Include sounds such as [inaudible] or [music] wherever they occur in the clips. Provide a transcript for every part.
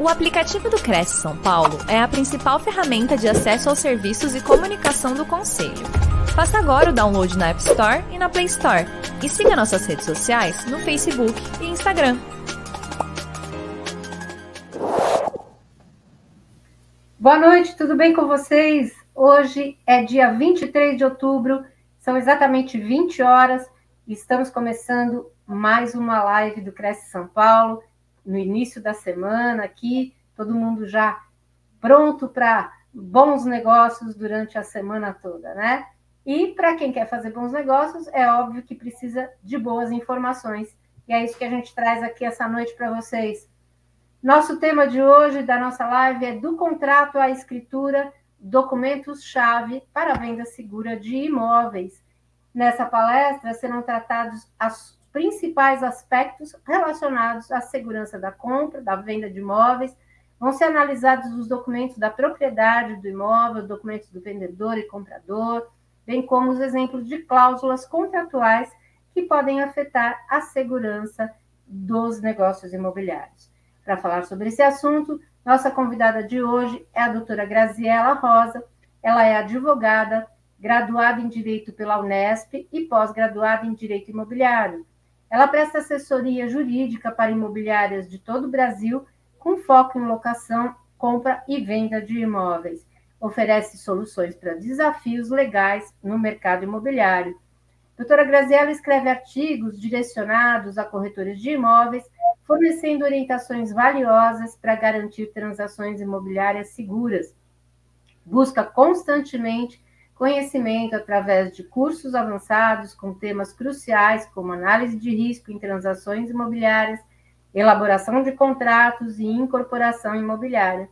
O aplicativo do Cresce São Paulo é a principal ferramenta de acesso aos serviços e comunicação do Conselho. Faça agora o download na App Store e na Play Store. E siga nossas redes sociais no Facebook e Instagram. Boa noite, tudo bem com vocês? Hoje é dia 23 de outubro, são exatamente 20 horas e estamos começando mais uma live do Cresce São Paulo no início da semana aqui, todo mundo já pronto para bons negócios durante a semana toda, né? E para quem quer fazer bons negócios, é óbvio que precisa de boas informações. E é isso que a gente traz aqui essa noite para vocês. Nosso tema de hoje, da nossa live, é do contrato à escritura, documentos-chave para venda segura de imóveis. Nessa palestra serão tratados as principais aspectos relacionados à segurança da compra, da venda de imóveis. Vão ser analisados os documentos da propriedade do imóvel, documentos do vendedor e comprador, bem como os exemplos de cláusulas contratuais que podem afetar a segurança dos negócios imobiliários. Para falar sobre esse assunto, nossa convidada de hoje é a doutora Graziela Rosa. Ela é advogada, graduada em Direito pela Unesp e pós-graduada em Direito Imobiliário. Ela presta assessoria jurídica para imobiliárias de todo o Brasil, com foco em locação, compra e venda de imóveis. Oferece soluções para desafios legais no mercado imobiliário. Doutora Graziella escreve artigos direcionados a corretores de imóveis, fornecendo orientações valiosas para garantir transações imobiliárias seguras. Busca constantemente conhecimento através de cursos avançados com temas cruciais como análise de risco em transações imobiliárias, elaboração de contratos e incorporação imobiliária.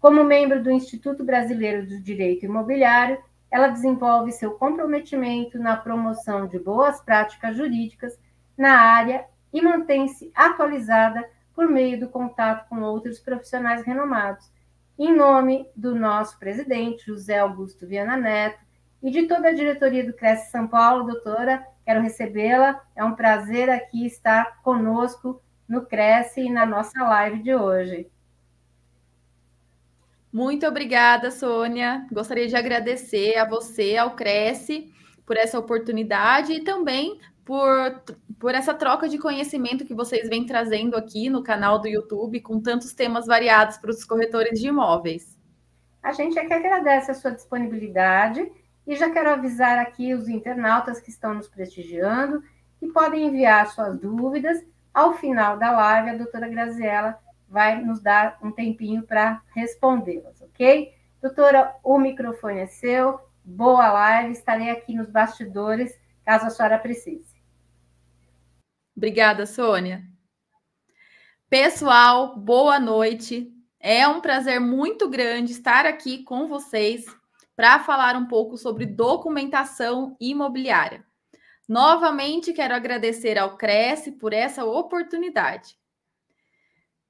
Como membro do Instituto Brasileiro do Direito Imobiliário, ela desenvolve seu comprometimento na promoção de boas práticas jurídicas na área e mantém-se atualizada por meio do contato com outros profissionais renomados em nome do nosso presidente, José Augusto Viana Neto, e de toda a diretoria do Cresce São Paulo, doutora, quero recebê-la. É um prazer aqui estar conosco no Cresce e na nossa live de hoje. Muito obrigada, Sônia. Gostaria de agradecer a você, ao Cresce, por essa oportunidade e também por, por essa troca de conhecimento que vocês vêm trazendo aqui no canal do YouTube, com tantos temas variados para os corretores de imóveis. A gente é que agradece a sua disponibilidade e já quero avisar aqui os internautas que estão nos prestigiando que podem enviar suas dúvidas. Ao final da live, a doutora Graziella vai nos dar um tempinho para respondê-las, ok? Doutora, o microfone é seu. Boa live, estarei aqui nos bastidores caso a senhora precise. Obrigada, Sônia. Pessoal, boa noite. É um prazer muito grande estar aqui com vocês para falar um pouco sobre documentação imobiliária. Novamente, quero agradecer ao Cresce por essa oportunidade.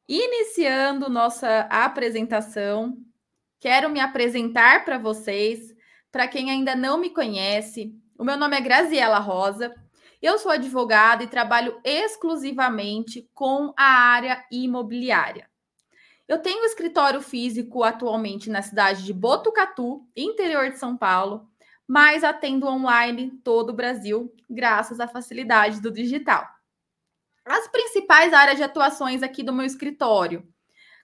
Iniciando nossa apresentação, quero me apresentar para vocês. Para quem ainda não me conhece, o meu nome é Graziela Rosa, eu sou advogada e trabalho exclusivamente com a área imobiliária. Eu tenho escritório físico atualmente na cidade de Botucatu, interior de São Paulo, mas atendo online todo o Brasil, graças à facilidade do digital. As principais áreas de atuações aqui do meu escritório: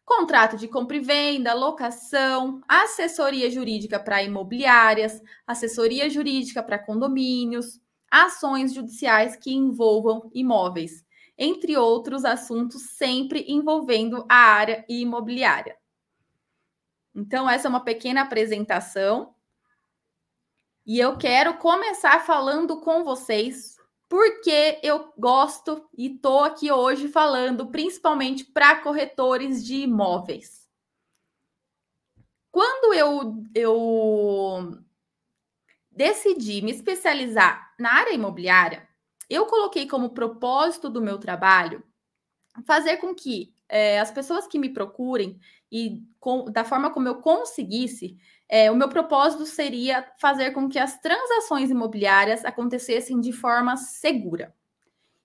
contrato de compra e venda, locação, assessoria jurídica para imobiliárias, assessoria jurídica para condomínios, ações judiciais que envolvam imóveis, entre outros assuntos sempre envolvendo a área imobiliária. Então, essa é uma pequena apresentação. E eu quero começar falando com vocês porque eu gosto e estou aqui hoje falando principalmente para corretores de imóveis. Quando eu, eu decidi me especializar na área imobiliária, eu coloquei como propósito do meu trabalho fazer com que é, as pessoas que me procurem e com, da forma como eu conseguisse, é, o meu propósito seria fazer com que as transações imobiliárias acontecessem de forma segura.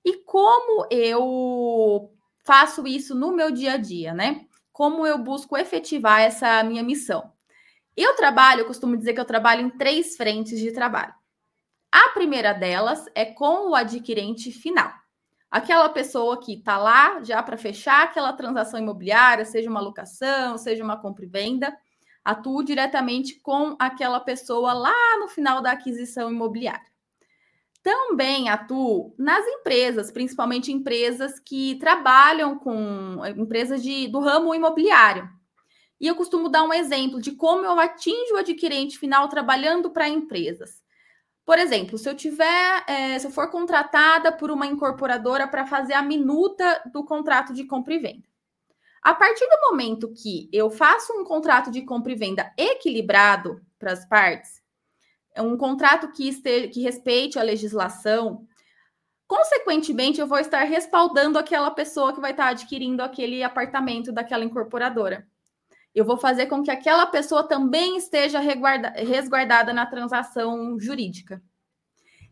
E como eu faço isso no meu dia a dia, né? como eu busco efetivar essa minha missão. Eu trabalho, eu costumo dizer que eu trabalho em três frentes de trabalho. A primeira delas é com o adquirente final. Aquela pessoa que está lá já para fechar aquela transação imobiliária, seja uma locação, seja uma compra e venda, atuo diretamente com aquela pessoa lá no final da aquisição imobiliária. Também atuo nas empresas, principalmente empresas que trabalham com empresas de, do ramo imobiliário. E eu costumo dar um exemplo de como eu atinjo o adquirente final trabalhando para empresas. Por exemplo, se eu tiver, é, se eu for contratada por uma incorporadora para fazer a minuta do contrato de compra e venda. A partir do momento que eu faço um contrato de compra e venda equilibrado para as partes, é um contrato que, esteja, que respeite a legislação, consequentemente, eu vou estar respaldando aquela pessoa que vai estar adquirindo aquele apartamento daquela incorporadora. Eu vou fazer com que aquela pessoa também esteja resguardada na transação jurídica.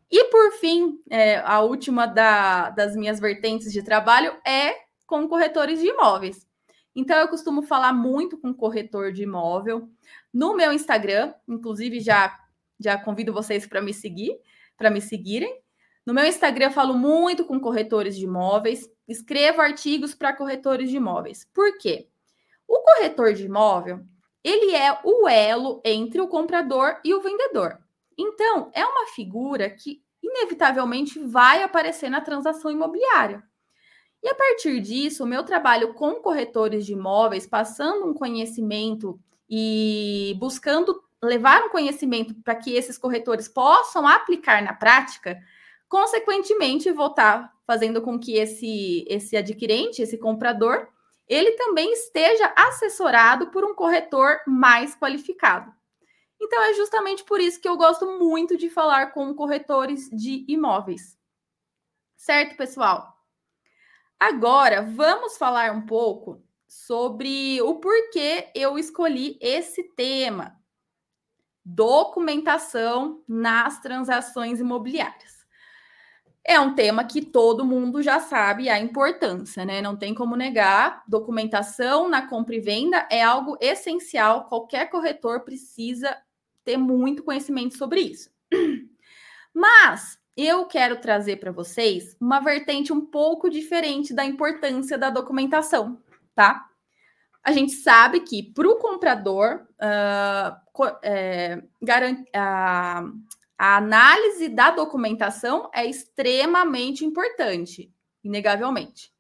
E, por fim, é, a última da, das minhas vertentes de trabalho é com corretores de imóveis. Então, eu costumo falar muito com corretor de imóvel no meu Instagram, inclusive já já convido vocês para me seguir, para me seguirem. No meu Instagram eu falo muito com corretores de imóveis, escrevo artigos para corretores de imóveis. Por quê? O corretor de imóvel, ele é o elo entre o comprador e o vendedor. Então, é uma figura que inevitavelmente vai aparecer na transação imobiliária. E a partir disso, o meu trabalho com corretores de imóveis, passando um conhecimento e buscando levar um conhecimento para que esses corretores possam aplicar na prática, consequentemente, vou estar tá fazendo com que esse, esse adquirente, esse comprador, ele também esteja assessorado por um corretor mais qualificado. Então, é justamente por isso que eu gosto muito de falar com corretores de imóveis. Certo, pessoal? Agora, vamos falar um pouco sobre o porquê eu escolhi esse tema, documentação nas transações imobiliárias. É um tema que todo mundo já sabe a importância, né? Não tem como negar. Documentação na compra e venda é algo essencial. Qualquer corretor precisa ter muito conhecimento sobre isso. Mas eu quero trazer para vocês uma vertente um pouco diferente da importância da documentação, tá? A gente sabe que para o comprador, uh, é, a, a análise da documentação é extremamente importante, inegavelmente.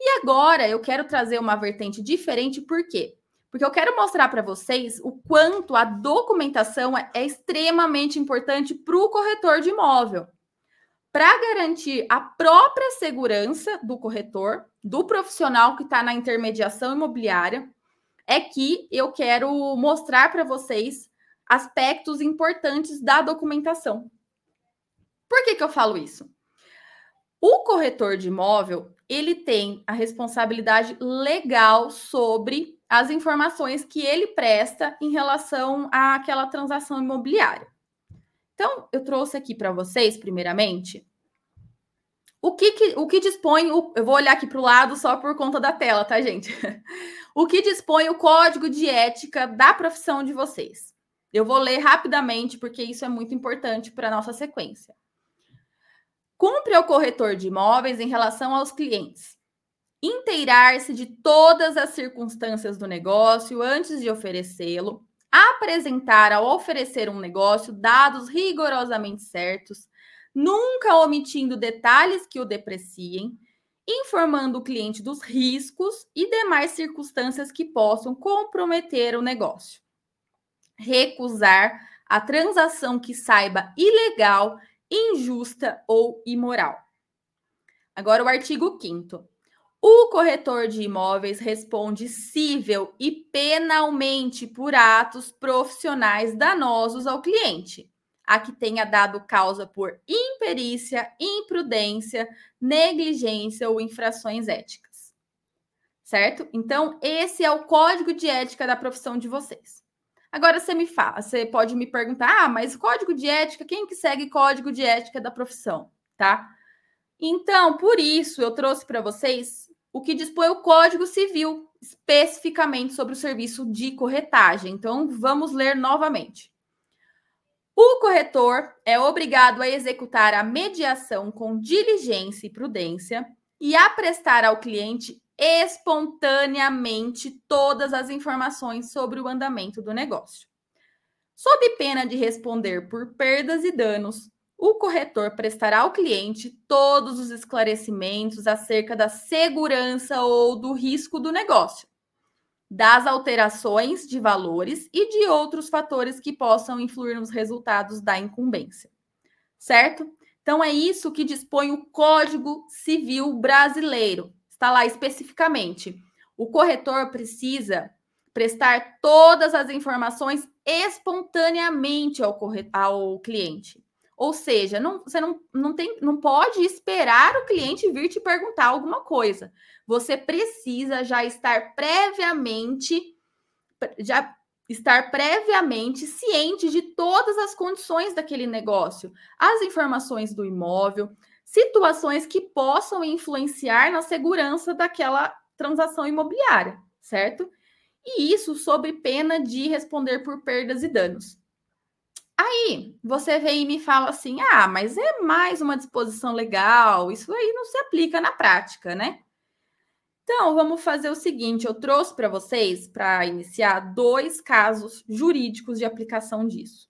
E agora eu quero trazer uma vertente diferente, por quê? Porque eu quero mostrar para vocês o quanto a documentação é, é extremamente importante para o corretor de imóvel. Para garantir a própria segurança do corretor, do profissional que está na intermediação imobiliária, é que eu quero mostrar para vocês aspectos importantes da documentação. Por que, que eu falo isso? O corretor de imóvel, ele tem a responsabilidade legal sobre as informações que ele presta em relação àquela transação imobiliária. Então, eu trouxe aqui para vocês, primeiramente, o que, que, o que dispõe, o, eu vou olhar aqui para o lado só por conta da tela, tá, gente? [laughs] o que dispõe o código de ética da profissão de vocês. Eu vou ler rapidamente, porque isso é muito importante para a nossa sequência. Cumpre ao corretor de imóveis em relação aos clientes. Inteirar-se de todas as circunstâncias do negócio antes de oferecê-lo. Apresentar ao oferecer um negócio dados rigorosamente certos, nunca omitindo detalhes que o depreciem informando o cliente dos riscos e demais circunstâncias que possam comprometer o negócio. Recusar a transação que saiba ilegal, injusta ou imoral. Agora, o artigo 5. O corretor de imóveis responde cível e penalmente por atos profissionais danosos ao cliente, a que tenha dado causa por imperícia, imprudência, negligência ou infrações éticas. Certo? Então, esse é o código de ética da profissão de vocês. Agora você me fala, você pode me perguntar: "Ah, mas código de ética, quem que segue código de ética da profissão?", tá? Então, por isso eu trouxe para vocês o que dispõe o Código Civil especificamente sobre o serviço de corretagem. Então, vamos ler novamente. O corretor é obrigado a executar a mediação com diligência e prudência e a prestar ao cliente espontaneamente todas as informações sobre o andamento do negócio. Sob pena de responder por perdas e danos, o corretor prestará ao cliente todos os esclarecimentos acerca da segurança ou do risco do negócio, das alterações de valores e de outros fatores que possam influir nos resultados da incumbência. Certo? Então é isso que dispõe o Código Civil Brasileiro. Está lá especificamente. O corretor precisa prestar todas as informações espontaneamente ao, ao cliente. Ou seja, não, você não, não, tem, não pode esperar o cliente vir te perguntar alguma coisa. Você precisa já estar previamente, já estar previamente ciente de todas as condições daquele negócio, as informações do imóvel, situações que possam influenciar na segurança daquela transação imobiliária, certo? E isso sob pena de responder por perdas e danos. Aí você vem e me fala assim: ah, mas é mais uma disposição legal, isso aí não se aplica na prática, né? Então, vamos fazer o seguinte: eu trouxe para vocês, para iniciar, dois casos jurídicos de aplicação disso.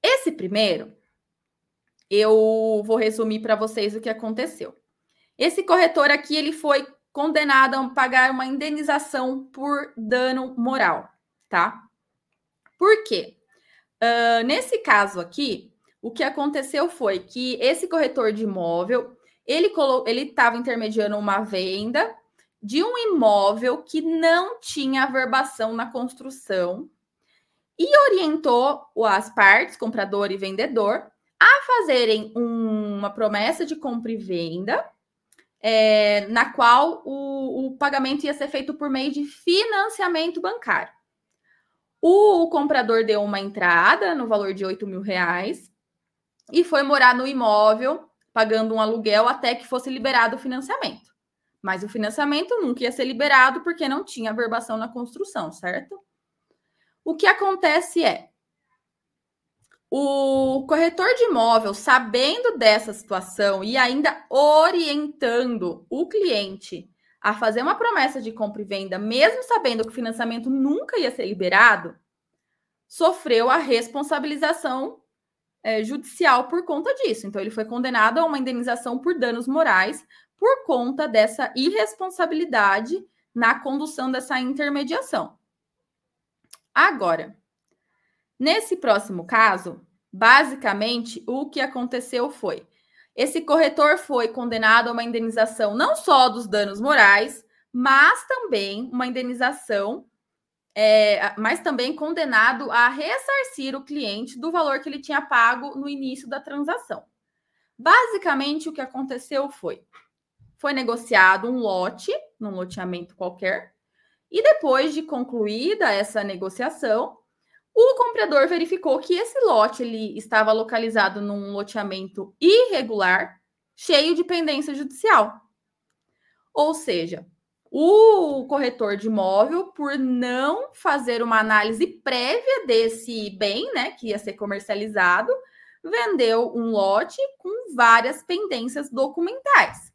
Esse primeiro, eu vou resumir para vocês o que aconteceu. Esse corretor aqui, ele foi condenado a pagar uma indenização por dano moral, tá? Por quê? Uh, nesse caso aqui, o que aconteceu foi que esse corretor de imóvel ele estava intermediando uma venda de um imóvel que não tinha averbação na construção e orientou as partes, comprador e vendedor, a fazerem um, uma promessa de compra e venda, é, na qual o, o pagamento ia ser feito por meio de financiamento bancário. O, comprador deu uma entrada no valor de 8 mil reais e foi morar no imóvel, pagando um aluguel até que fosse liberado o financiamento. Mas o financiamento nunca ia ser liberado porque não tinha verbação na construção, certo? O que acontece é o corretor de imóvel, sabendo dessa situação e ainda orientando o cliente a fazer uma promessa de compra e venda, mesmo sabendo que o financiamento nunca ia ser liberado, sofreu a responsabilização é, judicial por conta disso. Então, ele foi condenado a uma indenização por danos morais por conta dessa irresponsabilidade na condução dessa intermediação. Agora, nesse próximo caso, basicamente, o que aconteceu foi esse corretor foi condenado a uma indenização não só dos danos morais, mas também uma indenização, é, mas também condenado a ressarcir o cliente do valor que ele tinha pago no início da transação. Basicamente, o que aconteceu foi: foi negociado um lote, num loteamento qualquer, e depois de concluída essa negociação, o comprador verificou que esse lote ele estava localizado num loteamento irregular, cheio de pendência judicial. Ou seja, o corretor de imóvel, por não fazer uma análise prévia desse bem, né, que ia ser comercializado, vendeu um lote com várias pendências documentais.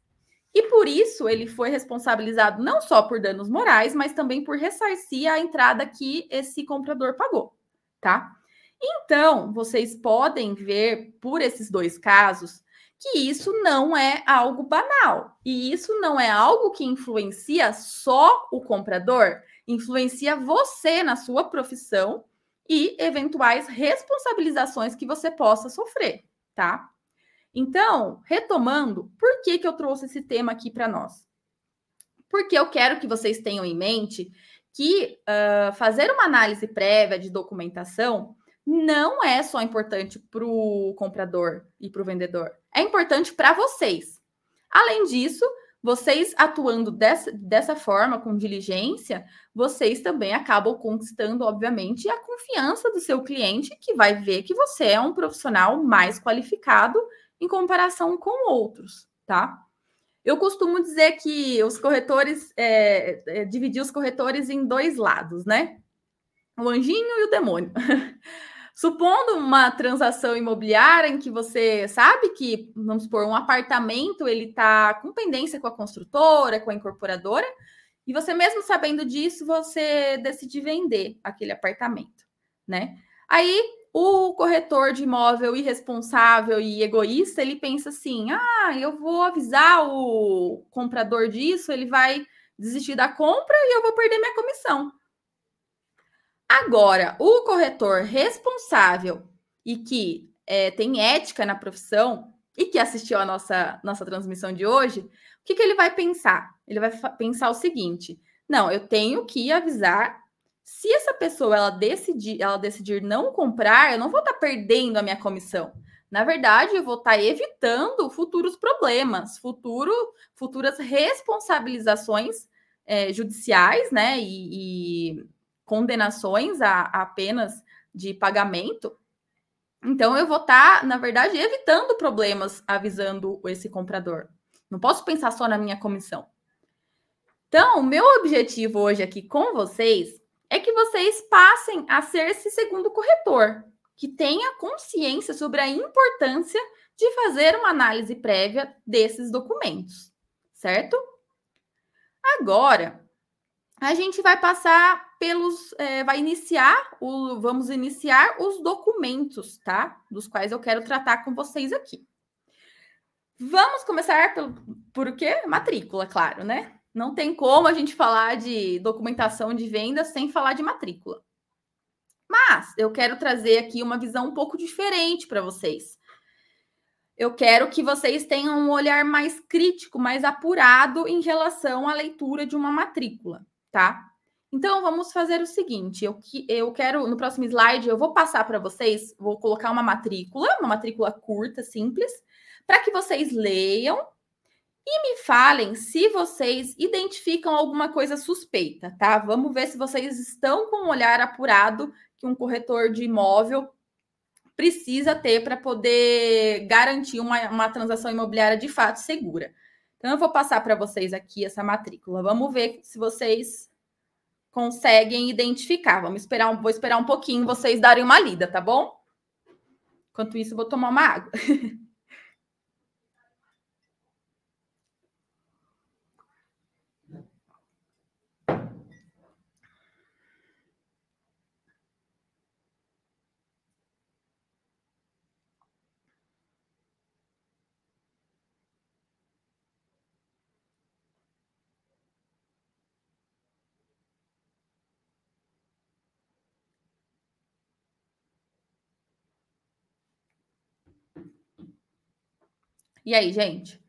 E por isso ele foi responsabilizado não só por danos morais, mas também por ressarcir a entrada que esse comprador pagou tá? Então, vocês podem ver por esses dois casos que isso não é algo banal. E isso não é algo que influencia só o comprador, influencia você na sua profissão e eventuais responsabilizações que você possa sofrer, tá? Então, retomando, por que, que eu trouxe esse tema aqui para nós? Porque eu quero que vocês tenham em mente que uh, fazer uma análise prévia de documentação não é só importante para o comprador e para o vendedor, é importante para vocês. Além disso, vocês atuando dessa, dessa forma, com diligência, vocês também acabam conquistando, obviamente, a confiança do seu cliente, que vai ver que você é um profissional mais qualificado em comparação com outros, tá? Eu costumo dizer que os corretores, é, é, dividir os corretores em dois lados, né? O anjinho e o demônio. [laughs] Supondo uma transação imobiliária em que você sabe que, vamos supor, um apartamento ele está com pendência com a construtora, com a incorporadora, e você mesmo sabendo disso, você decide vender aquele apartamento, né? Aí o corretor de imóvel irresponsável e egoísta, ele pensa assim: "Ah, eu vou avisar o comprador disso, ele vai desistir da compra e eu vou perder minha comissão". Agora, o corretor responsável e que é, tem ética na profissão e que assistiu a nossa, nossa transmissão de hoje, o que, que ele vai pensar? Ele vai pensar o seguinte: não, eu tenho que avisar. Se essa pessoa ela decidir, ela decidir não comprar, eu não vou estar tá perdendo a minha comissão. Na verdade, eu vou estar tá evitando futuros problemas, futuro, futuras responsabilizações é, judiciais, né? E, e condenações a, a penas de pagamento. Então, eu vou estar, tá, na verdade, evitando problemas avisando esse comprador. Não posso pensar só na minha comissão. Então, o meu objetivo hoje aqui com vocês é que vocês passem a ser esse segundo corretor, que tenha consciência sobre a importância de fazer uma análise prévia desses documentos, certo? Agora, a gente vai passar pelos, é, vai iniciar o, vamos iniciar os documentos, tá? Dos quais eu quero tratar com vocês aqui. Vamos começar pelo, por quê? Matrícula, claro, né? Não tem como a gente falar de documentação de venda sem falar de matrícula. Mas eu quero trazer aqui uma visão um pouco diferente para vocês. Eu quero que vocês tenham um olhar mais crítico, mais apurado em relação à leitura de uma matrícula tá? Então, vamos fazer o seguinte: eu, eu quero, no próximo slide, eu vou passar para vocês, vou colocar uma matrícula, uma matrícula curta, simples, para que vocês leiam e me falem se vocês identificam alguma coisa suspeita, tá? Vamos ver se vocês estão com um olhar apurado que um corretor de imóvel precisa ter para poder garantir uma, uma transação imobiliária de fato segura. Então, eu vou passar para vocês aqui essa matrícula. Vamos ver se vocês conseguem identificar. Vamos esperar, um, vou esperar um pouquinho vocês darem uma lida, tá bom? Enquanto isso, vou tomar uma água. [laughs] E aí, gente?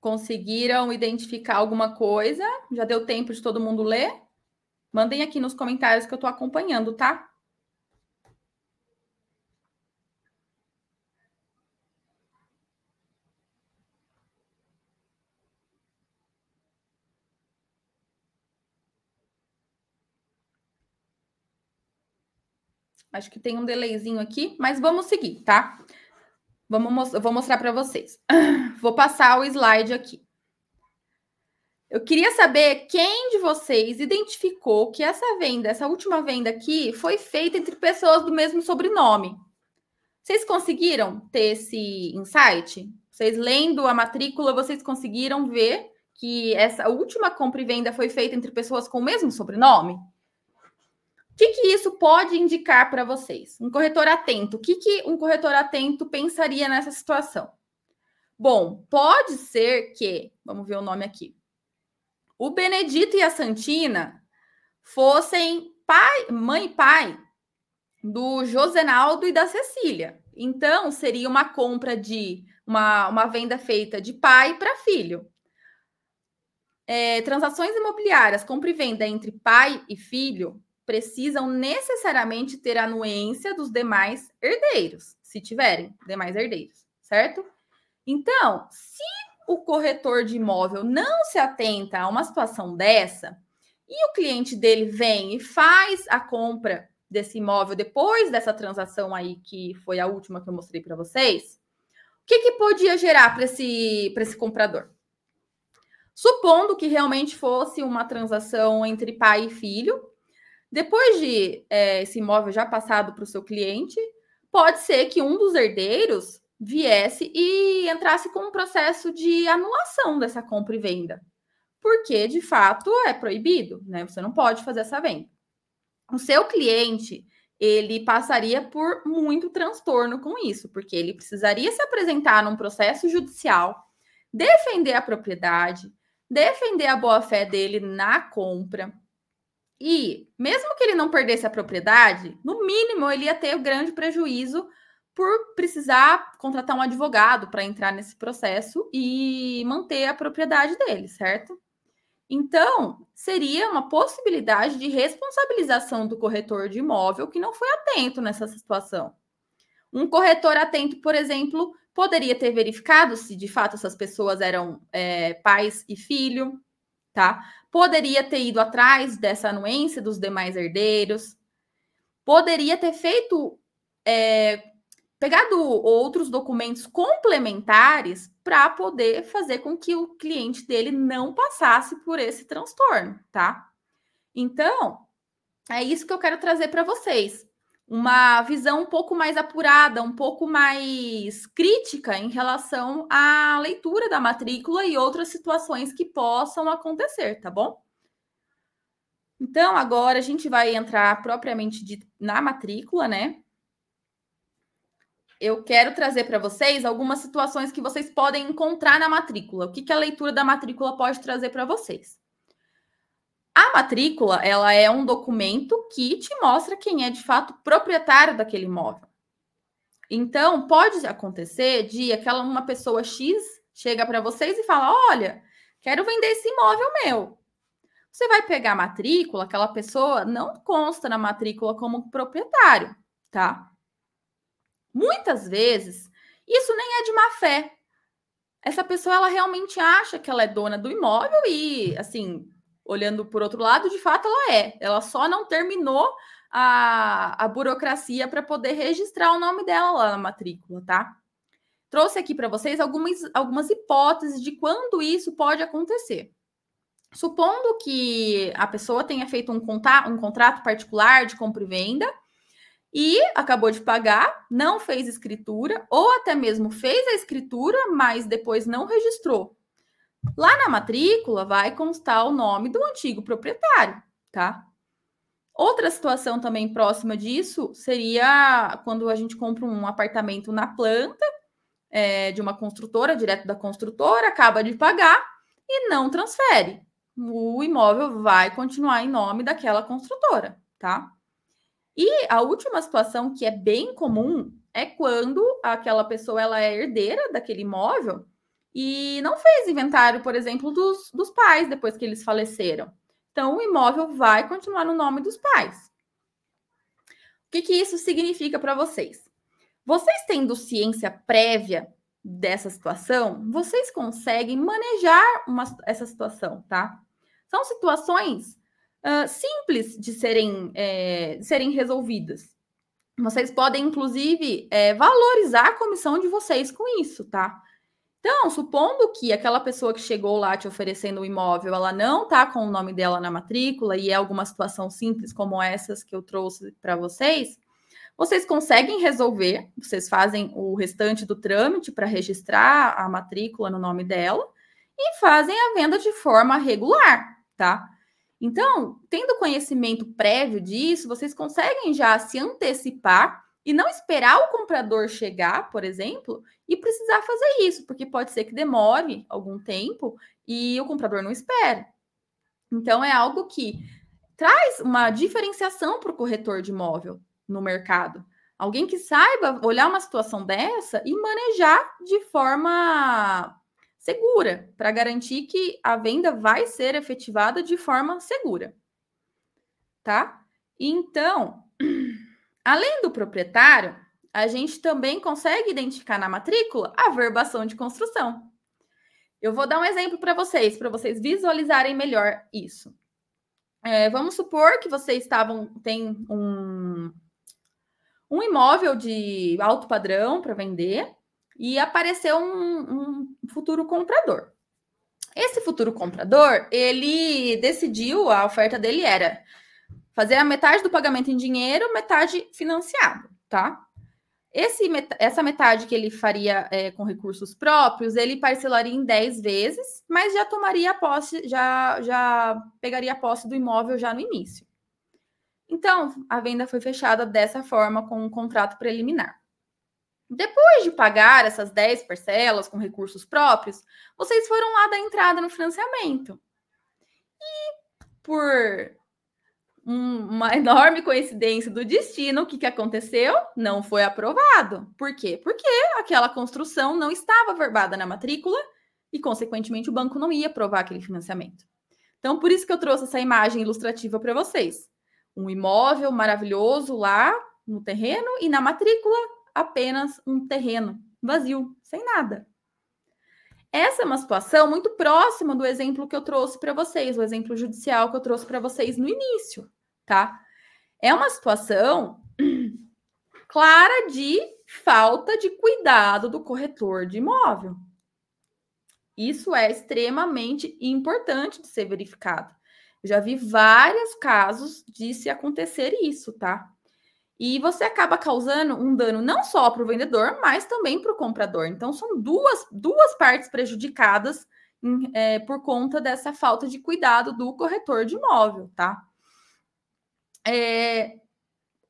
Conseguiram identificar alguma coisa? Já deu tempo de todo mundo ler? Mandem aqui nos comentários que eu estou acompanhando, tá? Acho que tem um delayzinho aqui, mas vamos seguir, tá? Vamos, eu vou mostrar para vocês. [laughs] Vou passar o slide aqui. Eu queria saber quem de vocês identificou que essa venda, essa última venda aqui, foi feita entre pessoas do mesmo sobrenome. Vocês conseguiram ter esse insight? Vocês lendo a matrícula, vocês conseguiram ver que essa última compra e venda foi feita entre pessoas com o mesmo sobrenome? Que, que isso pode indicar para vocês? Um corretor atento. O que, que um corretor atento pensaria nessa situação? Bom, pode ser que, vamos ver o nome aqui, o Benedito e a Santina fossem pai, mãe e pai do Josenaldo e da Cecília. Então, seria uma compra de uma, uma venda feita de pai para filho. É, transações imobiliárias, compra e venda entre pai e filho, precisam necessariamente ter anuência dos demais herdeiros, se tiverem demais herdeiros, certo? Então, se o corretor de imóvel não se atenta a uma situação dessa, e o cliente dele vem e faz a compra desse imóvel depois dessa transação aí, que foi a última que eu mostrei para vocês, o que, que podia gerar para esse, esse comprador? Supondo que realmente fosse uma transação entre pai e filho, depois de é, esse imóvel já passado para o seu cliente, pode ser que um dos herdeiros viesse e entrasse com um processo de anulação dessa compra e venda. Porque, de fato, é proibido, né? Você não pode fazer essa venda. O seu cliente, ele passaria por muito transtorno com isso, porque ele precisaria se apresentar num processo judicial, defender a propriedade, defender a boa-fé dele na compra. E, mesmo que ele não perdesse a propriedade, no mínimo ele ia ter o grande prejuízo por precisar contratar um advogado para entrar nesse processo e manter a propriedade dele, certo? Então, seria uma possibilidade de responsabilização do corretor de imóvel que não foi atento nessa situação. Um corretor atento, por exemplo, poderia ter verificado se de fato essas pessoas eram é, pais e filho, tá? Poderia ter ido atrás dessa anuência dos demais herdeiros, poderia ter feito é, pegado outros documentos complementares para poder fazer com que o cliente dele não passasse por esse transtorno, tá? Então, é isso que eu quero trazer para vocês. Uma visão um pouco mais apurada, um pouco mais crítica em relação à leitura da matrícula e outras situações que possam acontecer, tá bom? Então, agora a gente vai entrar propriamente na matrícula, né? eu quero trazer para vocês algumas situações que vocês podem encontrar na matrícula. O que, que a leitura da matrícula pode trazer para vocês? A matrícula, ela é um documento que te mostra quem é de fato proprietário daquele imóvel. Então, pode acontecer de aquela uma pessoa X chega para vocês e fala: "Olha, quero vender esse imóvel meu". Você vai pegar a matrícula, aquela pessoa não consta na matrícula como proprietário, tá? Muitas vezes, isso nem é de má fé. Essa pessoa ela realmente acha que ela é dona do imóvel e, assim, olhando por outro lado, de fato ela é. Ela só não terminou a, a burocracia para poder registrar o nome dela lá na matrícula, tá? Trouxe aqui para vocês algumas, algumas hipóteses de quando isso pode acontecer. Supondo que a pessoa tenha feito um, um contrato particular de compra e venda e acabou de pagar, não fez escritura, ou até mesmo fez a escritura, mas depois não registrou. Lá na matrícula vai constar o nome do antigo proprietário, tá? Outra situação também próxima disso seria quando a gente compra um apartamento na planta é, de uma construtora, direto da construtora, acaba de pagar e não transfere. O imóvel vai continuar em nome daquela construtora, tá? E a última situação que é bem comum é quando aquela pessoa ela é herdeira daquele imóvel e não fez inventário, por exemplo, dos, dos pais depois que eles faleceram. Então, o imóvel vai continuar no nome dos pais. O que, que isso significa para vocês? Vocês tendo ciência prévia dessa situação, vocês conseguem manejar uma, essa situação, tá? São situações uh, simples de serem, é, de serem resolvidas. Vocês podem, inclusive, é, valorizar a comissão de vocês com isso, tá? Então, supondo que aquela pessoa que chegou lá te oferecendo o um imóvel, ela não tá com o nome dela na matrícula e é alguma situação simples como essas que eu trouxe para vocês, vocês conseguem resolver, vocês fazem o restante do trâmite para registrar a matrícula no nome dela e fazem a venda de forma regular, tá? Então, tendo conhecimento prévio disso, vocês conseguem já se antecipar e não esperar o comprador chegar, por exemplo, e precisar fazer isso, porque pode ser que demore algum tempo e o comprador não espere. Então, é algo que traz uma diferenciação para o corretor de imóvel no mercado. Alguém que saiba olhar uma situação dessa e manejar de forma segura, para garantir que a venda vai ser efetivada de forma segura. Tá? Então, [clears throat] além do proprietário, a gente também consegue identificar na matrícula a verbação de construção. Eu vou dar um exemplo para vocês, para vocês visualizarem melhor isso. É, vamos supor que vocês estavam tem um, um imóvel de alto padrão para vender e apareceu um, um futuro comprador. Esse futuro comprador, ele decidiu, a oferta dele era fazer a metade do pagamento em dinheiro, metade financiado, tá? Esse, essa metade que ele faria é, com recursos próprios, ele parcelaria em 10 vezes, mas já tomaria posse, já, já pegaria a posse do imóvel já no início. Então, a venda foi fechada dessa forma, com um contrato preliminar. Depois de pagar essas 10 parcelas com recursos próprios, vocês foram lá da entrada no financiamento. E por uma [laughs] enorme coincidência do destino, o que, que aconteceu? Não foi aprovado. Por quê? Porque aquela construção não estava verbada na matrícula e, consequentemente, o banco não ia aprovar aquele financiamento. Então, por isso que eu trouxe essa imagem ilustrativa para vocês. Um imóvel maravilhoso lá no terreno e na matrícula apenas um terreno vazio, sem nada. Essa é uma situação muito próxima do exemplo que eu trouxe para vocês, o exemplo judicial que eu trouxe para vocês no início tá? É uma situação [clears throat] clara de falta de cuidado do corretor de imóvel. Isso é extremamente importante de ser verificado. Eu já vi vários casos de se acontecer isso, tá? E você acaba causando um dano não só para o vendedor, mas também para o comprador. Então, são duas, duas partes prejudicadas em, é, por conta dessa falta de cuidado do corretor de imóvel, tá? É,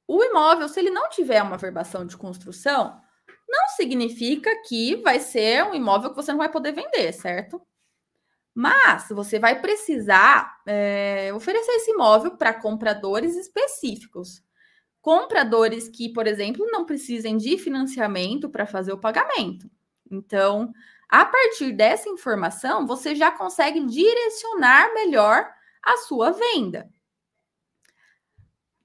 o imóvel, se ele não tiver uma verbação de construção, não significa que vai ser um imóvel que você não vai poder vender, certo? Mas você vai precisar é, oferecer esse imóvel para compradores específicos. Compradores que, por exemplo, não precisem de financiamento para fazer o pagamento. Então, a partir dessa informação, você já consegue direcionar melhor a sua venda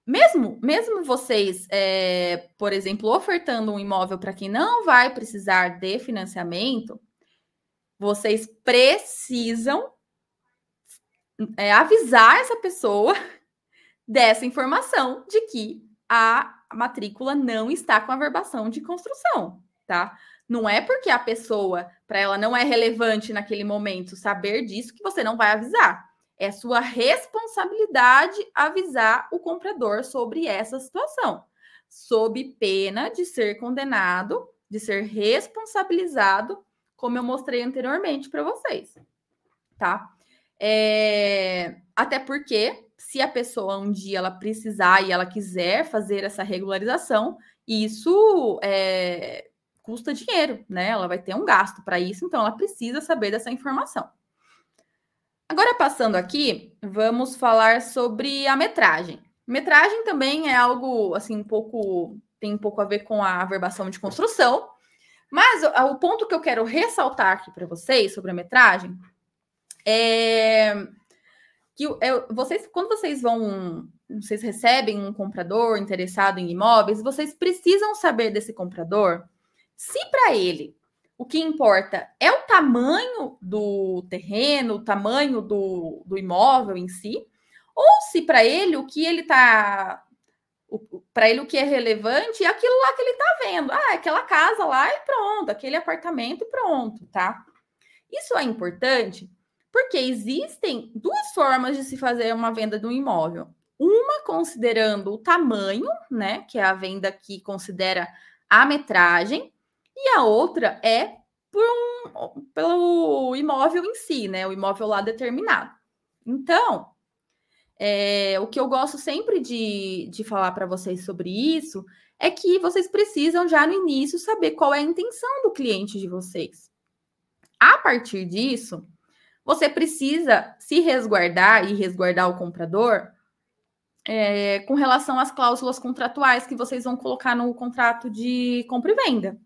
mesmo, mesmo vocês, é, por exemplo, ofertando um imóvel para quem não vai precisar de financiamento, vocês precisam é, avisar essa pessoa [laughs] dessa informação de que a matrícula não está com a verbação de construção, tá? Não é porque a pessoa, para ela não é relevante naquele momento saber disso que você não vai avisar. É sua responsabilidade avisar o comprador sobre essa situação, sob pena de ser condenado, de ser responsabilizado, como eu mostrei anteriormente para vocês, tá? É... Até porque, se a pessoa um dia ela precisar e ela quiser fazer essa regularização, isso é... custa dinheiro, né? Ela vai ter um gasto para isso, então ela precisa saber dessa informação. Agora, passando aqui, vamos falar sobre a metragem. Metragem também é algo, assim, um pouco. tem um pouco a ver com a verbação de construção. Mas o, ponto que eu quero ressaltar aqui para vocês sobre a metragem é que é, vocês, quando vocês vão, vocês recebem um comprador interessado em imóveis, vocês precisam saber desse comprador se para ele o que importa é o tamanho do terreno, o tamanho do, do imóvel em si, ou se para ele o que ele está. Para ele o que é relevante é aquilo lá que ele está vendo. Ah, aquela casa lá e pronto, aquele apartamento e pronto, tá? Isso é importante porque existem duas formas de se fazer uma venda de um imóvel. Uma considerando o tamanho, né? Que é a venda que considera a metragem, e a outra é por um, pelo imóvel em si, né? O imóvel lá determinado. Então, é, o que eu gosto sempre de, de falar para vocês sobre isso é que vocês precisam já no início saber qual é a intenção do cliente de vocês. A partir disso, você precisa se resguardar e resguardar o comprador é, com relação às cláusulas contratuais que vocês vão colocar no contrato de compra e venda.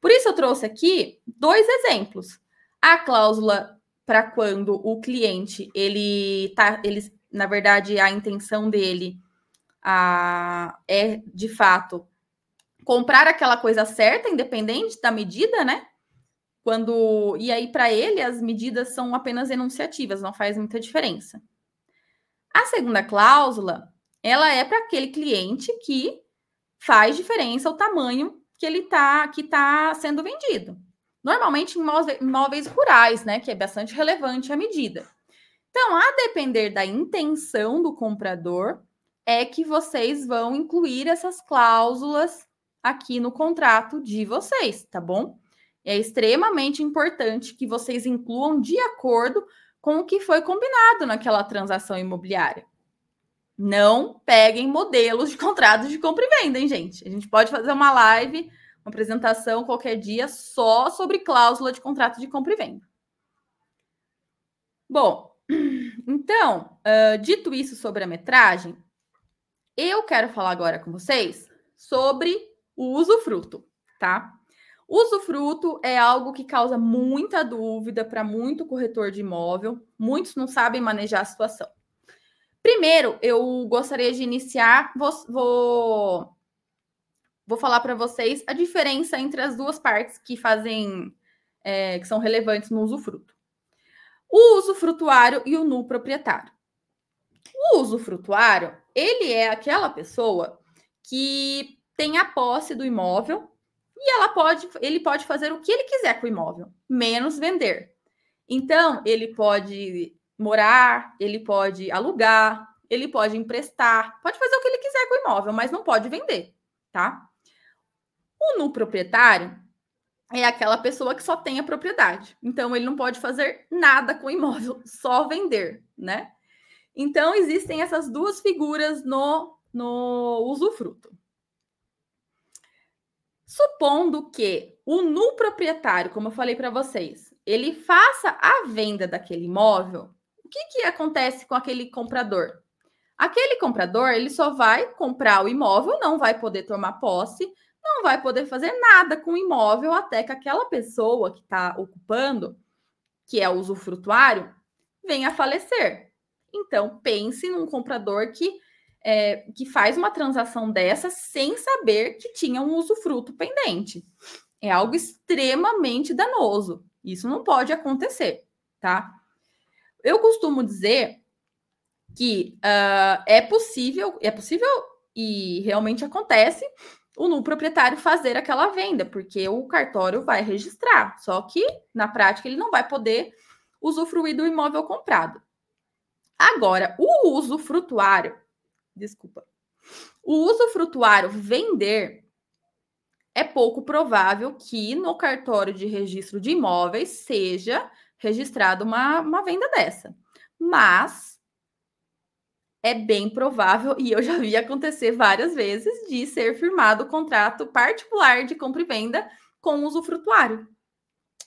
Por isso eu trouxe aqui dois exemplos. A cláusula para quando o cliente ele tá, ele, na verdade, a intenção dele a, é de fato comprar aquela coisa certa, independente da medida, né? Quando e aí para ele as medidas são apenas enunciativas, não faz muita diferença. A segunda cláusula, ela é para aquele cliente que faz diferença o tamanho que ele tá que está sendo vendido. Normalmente imóveis rurais, né, que é bastante relevante a medida. Então, a depender da intenção do comprador, é que vocês vão incluir essas cláusulas aqui no contrato de vocês, tá bom? É extremamente importante que vocês incluam de acordo com o que foi combinado naquela transação imobiliária. Não peguem modelos de contratos de compra e venda, hein, gente? A gente pode fazer uma live, uma apresentação qualquer dia só sobre cláusula de contrato de compra e venda. Bom, [clears throat] então, uh, dito isso sobre a metragem, eu quero falar agora com vocês sobre o usufruto, tá? Usufruto é algo que causa muita dúvida para muito corretor de imóvel. Muitos não sabem manejar a situação. Primeiro, eu gostaria de iniciar, vou, vou, vou falar para vocês a diferença entre as duas partes que fazem, é, que são relevantes no usufruto. O usufrutuário e o nu proprietário. O usufrutuário, ele é aquela pessoa que tem a posse do imóvel e ela pode, ele pode fazer o que ele quiser com o imóvel, menos vender. Então, ele pode morar, ele pode alugar, ele pode emprestar, pode fazer o que ele quiser com o imóvel, mas não pode vender, tá? O no proprietário é aquela pessoa que só tem a propriedade. Então, ele não pode fazer nada com o imóvel, [laughs] só vender, né? Então, existem essas duas figuras no, no usufruto. Supondo que o nu proprietário, como eu falei para vocês, ele faça a venda daquele imóvel, o que, que acontece com aquele comprador? Aquele comprador, ele só vai comprar o imóvel, não vai poder tomar posse, não vai poder fazer nada com o imóvel até que aquela pessoa que está ocupando, que é o usufrutuário, venha a falecer. Então, pense num comprador que é, que faz uma transação dessa sem saber que tinha um usufruto pendente. É algo extremamente danoso. Isso não pode acontecer, tá? Eu costumo dizer que uh, é possível, é possível e realmente acontece o no proprietário fazer aquela venda, porque o cartório vai registrar, só que na prática ele não vai poder usufruir do imóvel comprado. Agora, o usufrutuário, desculpa. O usufrutuário vender é pouco provável que no cartório de registro de imóveis seja registrado uma, uma venda dessa. Mas é bem provável, e eu já vi acontecer várias vezes, de ser firmado contrato particular de compra e venda com o usufrutuário.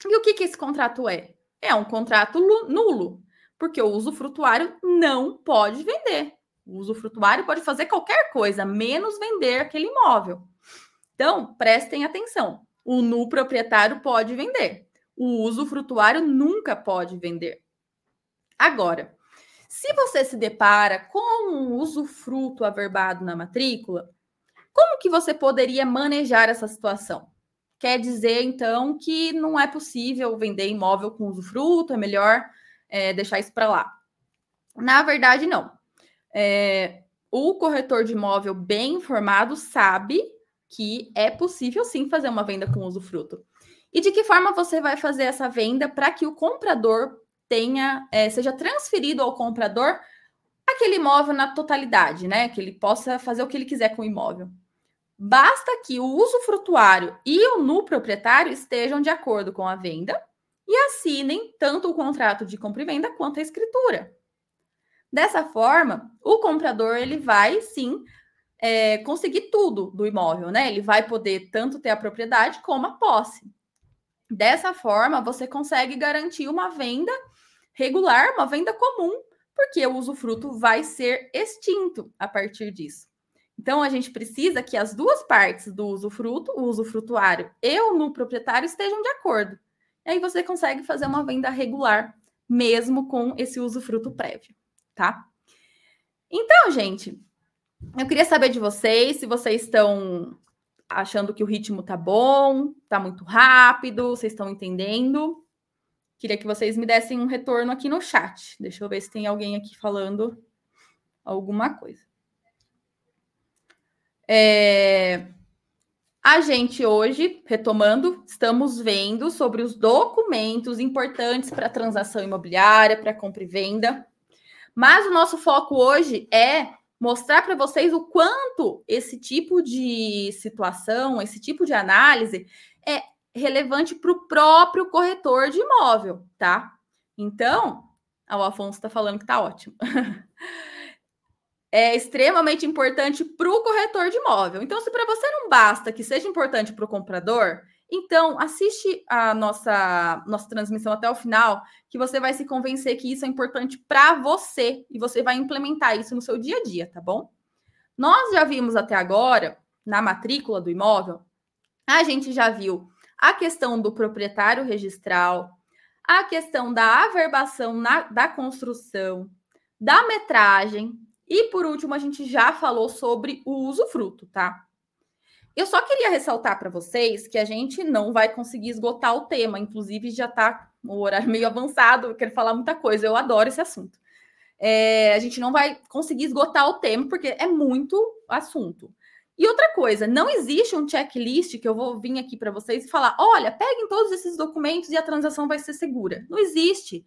E o que, que esse contrato é? É um contrato nulo, porque o usufrutuário não pode vender. O usufrutuário pode fazer qualquer coisa, menos vender aquele imóvel. Então, prestem atenção. O nu proprietário pode vender. O usufrutuário nunca pode vender. Agora, se você se depara com um usufruto averbado na matrícula, como que você poderia manejar essa situação? Quer dizer, então, que não é possível vender imóvel com usufruto, é melhor é, deixar isso para lá. Na verdade, não. É, o corretor de imóvel bem informado sabe que é possível sim fazer uma venda com usufruto. E de que forma você vai fazer essa venda para que o comprador tenha, é, seja transferido ao comprador aquele imóvel na totalidade, né? Que ele possa fazer o que ele quiser com o imóvel. Basta que o usufrutuário e o nu proprietário estejam de acordo com a venda e assinem tanto o contrato de compra e venda quanto a escritura. Dessa forma, o comprador ele vai sim é, conseguir tudo do imóvel, né? Ele vai poder tanto ter a propriedade como a posse. Dessa forma, você consegue garantir uma venda regular, uma venda comum, porque o usufruto vai ser extinto a partir disso. Então, a gente precisa que as duas partes do usufruto, o usufrutuário e o no proprietário, estejam de acordo. E aí você consegue fazer uma venda regular, mesmo com esse usufruto prévio tá? Então, gente, eu queria saber de vocês se vocês estão achando que o ritmo tá bom, tá muito rápido, vocês estão entendendo. Queria que vocês me dessem um retorno aqui no chat. Deixa eu ver se tem alguém aqui falando alguma coisa. É... A gente hoje, retomando, estamos vendo sobre os documentos importantes para transação imobiliária, para compra e venda. Mas o nosso foco hoje é mostrar para vocês o quanto esse tipo de situação, esse tipo de análise é relevante para o próprio corretor de imóvel, tá? Então, o Afonso está falando que está ótimo. [laughs] é extremamente importante para o corretor de imóvel. Então, se para você não basta que seja importante para o comprador, então assiste a nossa, nossa transmissão até o final, que você vai se convencer que isso é importante para você e você vai implementar isso no seu dia a dia, tá bom? Nós já vimos até agora, na matrícula do imóvel, a gente já viu a questão do proprietário registral, a questão da averbação na, da construção, da metragem, e por último, a gente já falou sobre o usufruto, tá? Eu só queria ressaltar para vocês que a gente não vai conseguir esgotar o tema, inclusive já está o horário meio avançado, eu quero falar muita coisa, eu adoro esse assunto. É, a gente não vai conseguir esgotar o tema, porque é muito assunto. E outra coisa, não existe um checklist que eu vou vir aqui para vocês e falar: olha, peguem todos esses documentos e a transação vai ser segura. Não existe.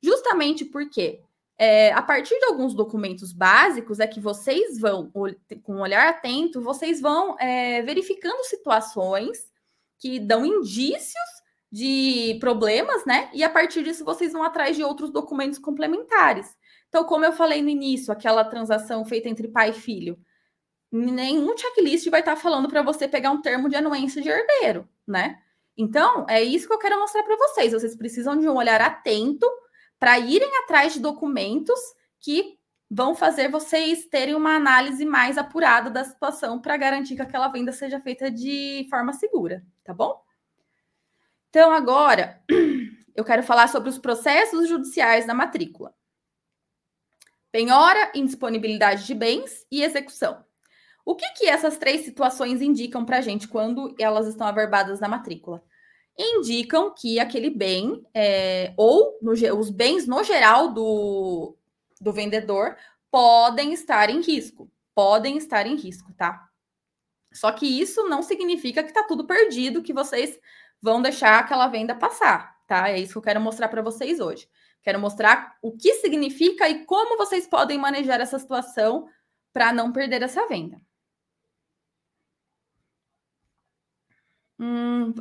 Justamente porque é, a partir de alguns documentos básicos, é que vocês vão, com um olhar atento, vocês vão é, verificando situações que dão indícios de problemas, né? E a partir disso, vocês vão atrás de outros documentos complementares. Então, como eu falei no início, aquela transação feita entre pai e filho, nenhum checklist vai estar falando para você pegar um termo de anuência de herdeiro, né? Então, é isso que eu quero mostrar para vocês. Vocês precisam de um olhar atento para irem atrás de documentos que vão fazer vocês terem uma análise mais apurada da situação para garantir que aquela venda seja feita de forma segura, tá bom? Então, agora [clears throat] eu quero falar sobre os processos judiciais da matrícula. Penhora, indisponibilidade de bens e execução. O que, que essas três situações indicam para a gente quando elas estão averbadas na matrícula? Indicam que aquele bem, é, ou no, os bens no geral do, do vendedor, podem estar em risco. Podem estar em risco, tá? Só que isso não significa que está tudo perdido, que vocês vão deixar aquela venda passar, tá? É isso que eu quero mostrar para vocês hoje. Quero mostrar o que significa e como vocês podem manejar essa situação para não perder essa venda. Hum,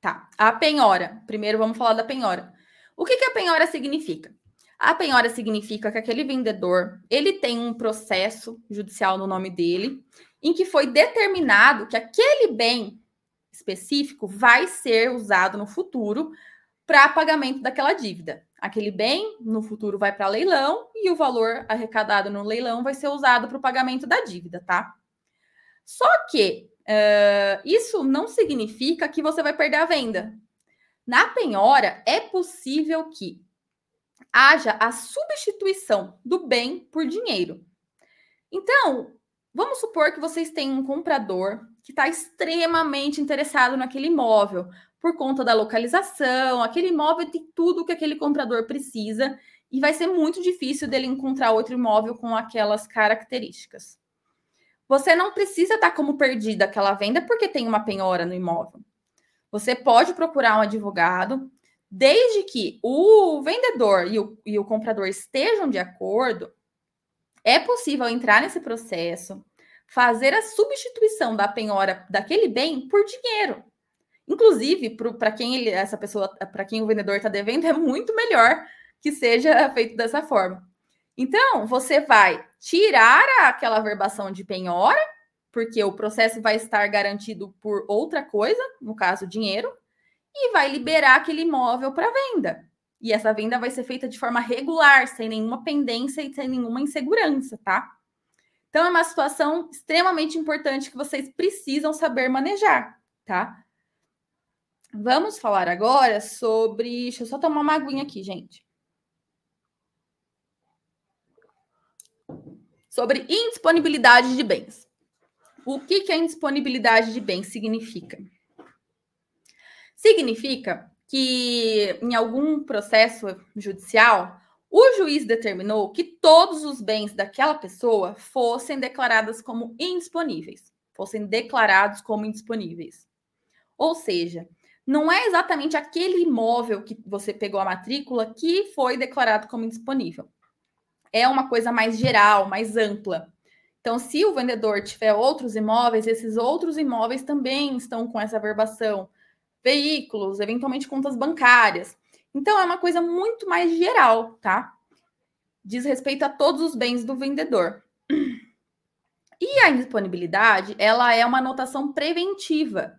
Tá. A penhora. Primeiro vamos falar da penhora. O que, que a penhora significa? A penhora significa que aquele vendedor ele tem um processo judicial no nome dele, em que foi determinado que aquele bem específico vai ser usado no futuro para pagamento daquela dívida. Aquele bem no futuro vai para leilão e o valor arrecadado no leilão vai ser usado para o pagamento da dívida, tá? Só que Uh, isso não significa que você vai perder a venda. Na penhora, é possível que haja a substituição do bem por dinheiro. Então, vamos supor que vocês têm um comprador que está extremamente interessado naquele imóvel, por conta da localização, aquele imóvel tem tudo que aquele comprador precisa e vai ser muito difícil dele encontrar outro imóvel com aquelas características. Você não precisa dar como perdida aquela venda porque tem uma penhora no imóvel. Você pode procurar um advogado, desde que o vendedor e o, e o comprador estejam de acordo, é possível entrar nesse processo, fazer a substituição da penhora daquele bem por dinheiro. Inclusive, para quem ele, essa pessoa, para quem o vendedor está devendo, é muito melhor que seja [laughs] feito dessa forma. Então, você vai tirar aquela verbação de penhora, porque o processo vai estar garantido por outra coisa, no caso, dinheiro, e vai liberar aquele imóvel para venda. E essa venda vai ser feita de forma regular, sem nenhuma pendência e sem nenhuma insegurança, tá? Então, é uma situação extremamente importante que vocês precisam saber manejar, tá? Vamos falar agora sobre. Deixa eu só tomar uma aguinha aqui, gente. Sobre indisponibilidade de bens. O que, que a indisponibilidade de bens significa? Significa que em algum processo judicial, O juiz determinou que todos os bens daquela pessoa fossem declarados como indisponíveis, fossem declarados como indisponíveis. Ou seja, não é exatamente aquele imóvel que você pegou a matrícula que foi declarado como indisponível. É uma coisa mais geral, mais ampla. Então, se o vendedor tiver outros imóveis, esses outros imóveis também estão com essa verbação. Veículos, eventualmente contas bancárias. Então, é uma coisa muito mais geral, tá? Diz respeito a todos os bens do vendedor. E a indisponibilidade, ela é uma anotação preventiva.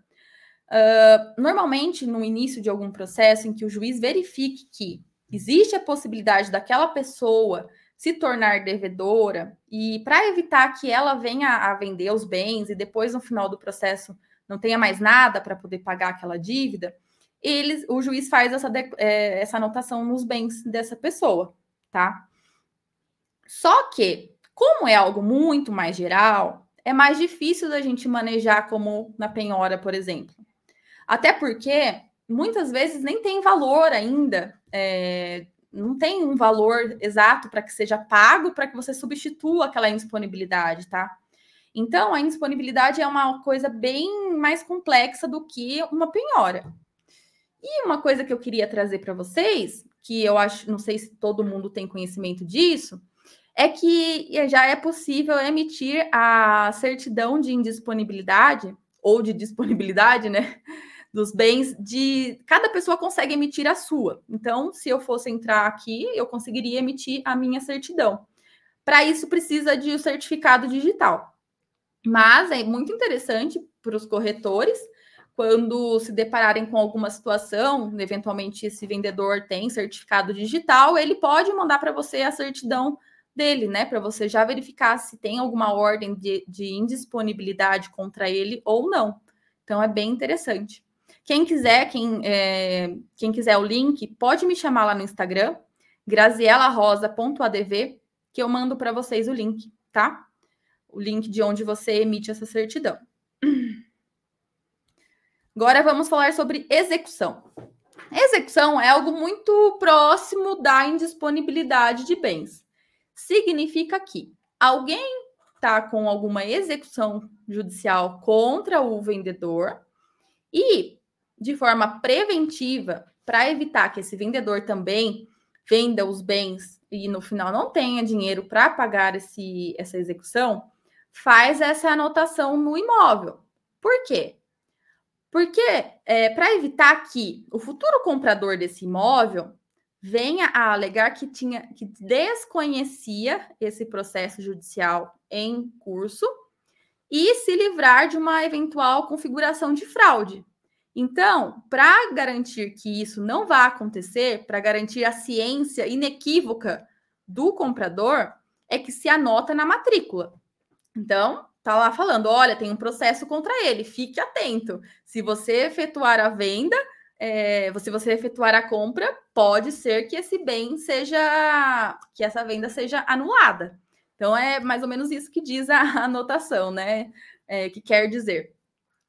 Uh, normalmente, no início de algum processo em que o juiz verifique que existe a possibilidade daquela pessoa se tornar devedora e para evitar que ela venha a vender os bens e depois no final do processo não tenha mais nada para poder pagar aquela dívida, eles, o juiz faz essa, é, essa anotação nos bens dessa pessoa, tá? Só que, como é algo muito mais geral, é mais difícil da gente manejar como na penhora, por exemplo. Até porque muitas vezes nem tem valor ainda, é, não tem um valor exato para que seja pago para que você substitua aquela indisponibilidade, tá? Então, a indisponibilidade é uma coisa bem mais complexa do que uma penhora. E uma coisa que eu queria trazer para vocês, que eu acho, não sei se todo mundo tem conhecimento disso, é que já é possível emitir a certidão de indisponibilidade ou de disponibilidade, né, dos bens de cada pessoa consegue emitir a sua. Então, se eu fosse entrar aqui, eu conseguiria emitir a minha certidão. Para isso precisa de um certificado digital. Mas é muito interessante para os corretores quando se depararem com alguma situação, eventualmente esse vendedor tem certificado digital, ele pode mandar para você a certidão dele, né? Para você já verificar se tem alguma ordem de, de, indisponibilidade contra ele ou não. Então é bem interessante. Quem quiser, quem, é, quem quiser o link, pode me chamar lá no Instagram, grazielarosa.adv, que eu mando para vocês o link, tá? O link de onde você emite essa certidão. Agora vamos falar sobre execução. Execução é algo muito próximo da indisponibilidade de bens. Significa que alguém está com alguma execução judicial contra o vendedor e, de forma preventiva, para evitar que esse vendedor também venda os bens e no final não tenha dinheiro para pagar esse, essa execução, faz essa anotação no imóvel. Por quê? Porque é, para evitar que o futuro comprador desse imóvel venha a alegar que tinha que desconhecia esse processo judicial em curso e se livrar de uma eventual configuração de fraude. Então, para garantir que isso não vá acontecer, para garantir a ciência inequívoca do comprador, é que se anota na matrícula. Então, tá lá falando: olha, tem um processo contra ele, fique atento. Se você efetuar a venda, é, se você efetuar a compra, pode ser que esse bem seja, que essa venda seja anulada. Então é mais ou menos isso que diz a [laughs] anotação, né? É, que quer dizer.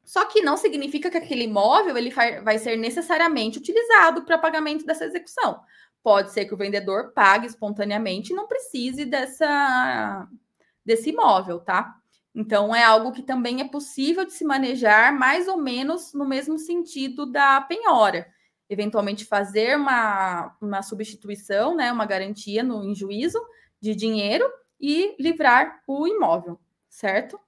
Só que não significa que aquele imóvel ele vai ser necessariamente utilizado para pagamento dessa execução. Pode ser que o vendedor pague espontaneamente e não precise dessa, desse imóvel, tá? Então, é algo que também é possível de se manejar mais ou menos no mesmo sentido da penhora. Eventualmente, fazer uma, uma substituição, né, uma garantia no em juízo de dinheiro e livrar o imóvel, certo?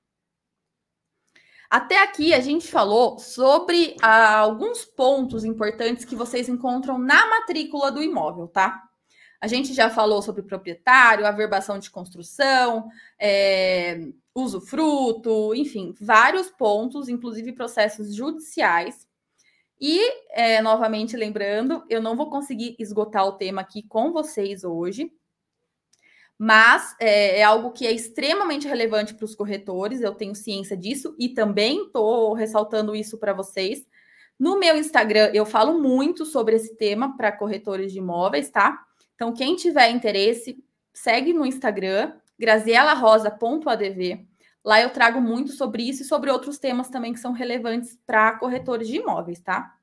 Até aqui a gente falou sobre ah, alguns pontos importantes que vocês encontram na matrícula do imóvel, tá? A gente já falou sobre proprietário, averbação de construção, é, usufruto, enfim, vários pontos, inclusive processos judiciais. E, é, novamente lembrando, eu não vou conseguir esgotar o tema aqui com vocês hoje, mas é, é algo que é extremamente relevante para os corretores, eu tenho ciência disso e também estou ressaltando isso para vocês. No meu Instagram, eu falo muito sobre esse tema para corretores de imóveis, tá? Então, quem tiver interesse, segue no Instagram, grazielarosa.adv. Lá eu trago muito sobre isso e sobre outros temas também que são relevantes para corretores de imóveis, tá?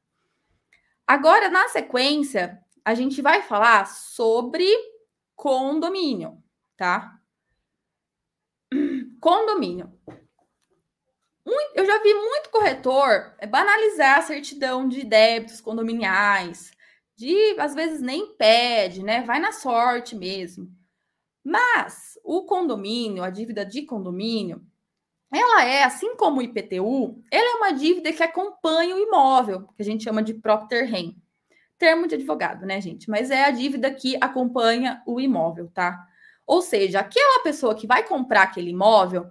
Agora, na sequência, a gente vai falar sobre condomínio, tá? Condomínio. eu já vi muito corretor banalizar a certidão de débitos condominiais, de às vezes nem pede, né? Vai na sorte mesmo. Mas o condomínio, a dívida de condomínio, ela é, assim como o IPTU, ela é uma dívida que acompanha o imóvel, que a gente chama de propter rem. Termo de advogado, né, gente? Mas é a dívida que acompanha o imóvel, tá? Ou seja, aquela pessoa que vai comprar aquele imóvel,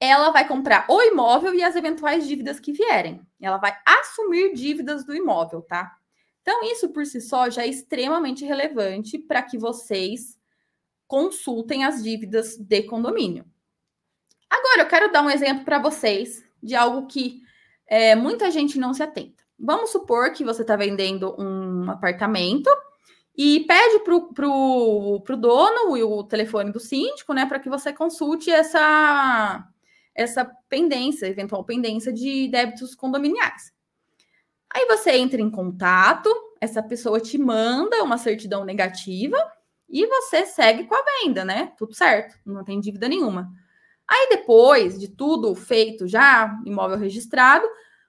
ela vai comprar o imóvel e as eventuais dívidas que vierem. Ela vai assumir dívidas do imóvel, tá? Então, isso por si só já é extremamente relevante para que vocês consultem as dívidas de condomínio. Agora, eu quero dar um exemplo para vocês de algo que é, muita gente não se atenta. Vamos supor que você está vendendo um apartamento e pede para o dono o telefone do síndico, né, para que você consulte essa, essa pendência, eventual pendência de débitos condominiais. Aí você entra em contato, essa pessoa te manda uma certidão negativa e você segue com a venda, né? Tudo certo, não tem dívida nenhuma. Aí depois de tudo feito já, imóvel registrado,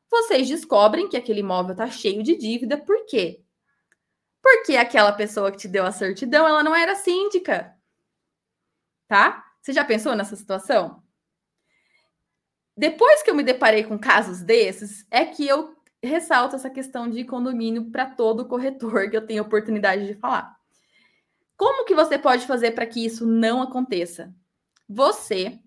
vocês descobrem que aquele imóvel está cheio de dívida, por quê? Porque aquela pessoa que te deu a certidão, ela não era síndica. Tá? Você já pensou nessa situação? Depois que eu me deparei com casos desses, é que eu ressalto essa questão de condomínio para todo corretor que eu tenho oportunidade de falar. Como que você pode fazer para que isso não aconteça? Você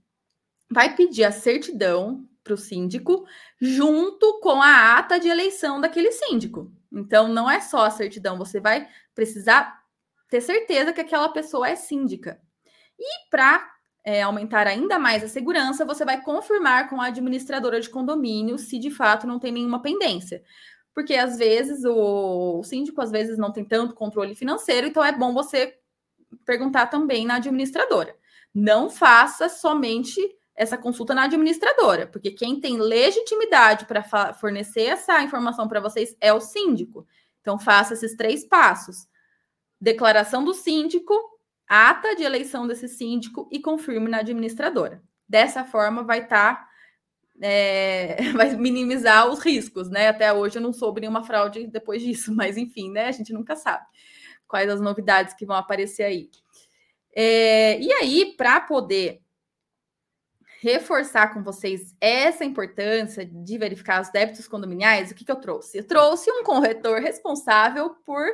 vai pedir a certidão para o síndico junto com a ata de eleição daquele síndico. Então, não é só a certidão, você vai precisar ter certeza que aquela pessoa é síndica. E para é, aumentar ainda mais a segurança, você vai confirmar com a administradora de condomínio se de fato não tem nenhuma pendência. Porque às vezes o, o síndico às vezes não tem tanto controle financeiro, então é bom você perguntar também na administradora. Não faça somente essa consulta na administradora, porque quem tem legitimidade para fornecer essa informação para vocês é o síndico. Então, faça esses três passos: declaração do síndico, ata de eleição desse síndico e confirme na administradora. Dessa forma, vai estar. Tá, é, [laughs] vai minimizar os riscos, né? Até hoje eu não soube nenhuma fraude depois disso, [laughs] mas enfim, né? A gente nunca sabe quais as novidades que vão aparecer aí. É, e aí, para poder reforçar com vocês essa importância de verificar os débitos condominiais, o que, que eu trouxe? Eu trouxe um corretor responsável por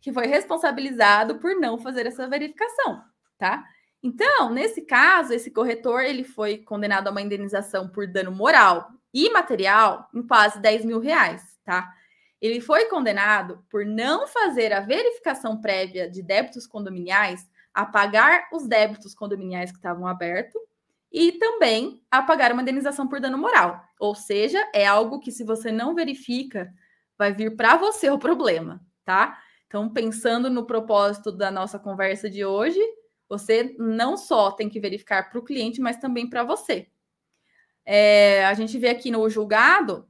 que foi responsabilizado por não fazer essa verificação, tá? Então, nesse caso, esse corretor ele foi condenado a uma indenização por dano moral e material em quase 10 mil reais, tá? Ele foi condenado por não fazer a verificação prévia de débitos condominiais, a pagar os débitos condominiais que estavam abertos e também a pagar uma indenização por dano moral. Ou seja, é algo que se você não verifica, vai vir para você o problema, tá? Então, pensando no propósito da nossa conversa de hoje, você não só tem que verificar para o cliente, mas também para você. É, a gente vê aqui no julgado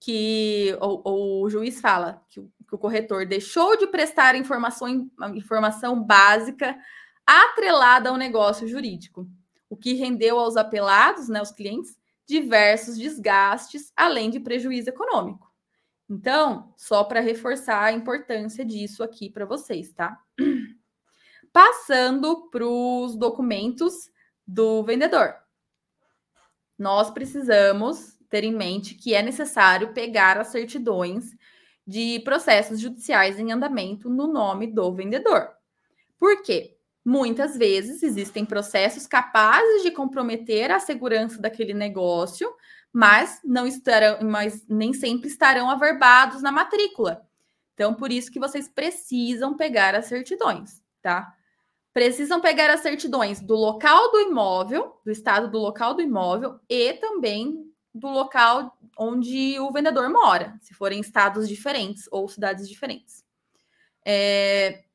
que o, o juiz fala que o, que o, corretor deixou de prestar informação, informação básica atrelada ao negócio jurídico o que rendeu aos apelados, né, os clientes, diversos desgastes, além de prejuízo econômico. Então, só para reforçar a importância disso aqui para vocês, tá? Passando para os documentos do vendedor. Nós precisamos ter em mente que é necessário pegar as certidões de processos judiciais em andamento no nome do vendedor. Por quê? Muitas vezes existem processos capazes de comprometer a segurança daquele negócio, mas não estarão, mas nem sempre estarão averbados na matrícula. Então, por isso que vocês precisam pegar as certidões, tá? Precisam pegar as certidões do local do imóvel, do estado do local do imóvel e também do local onde o vendedor mora, se forem estados diferentes ou cidades diferentes. É,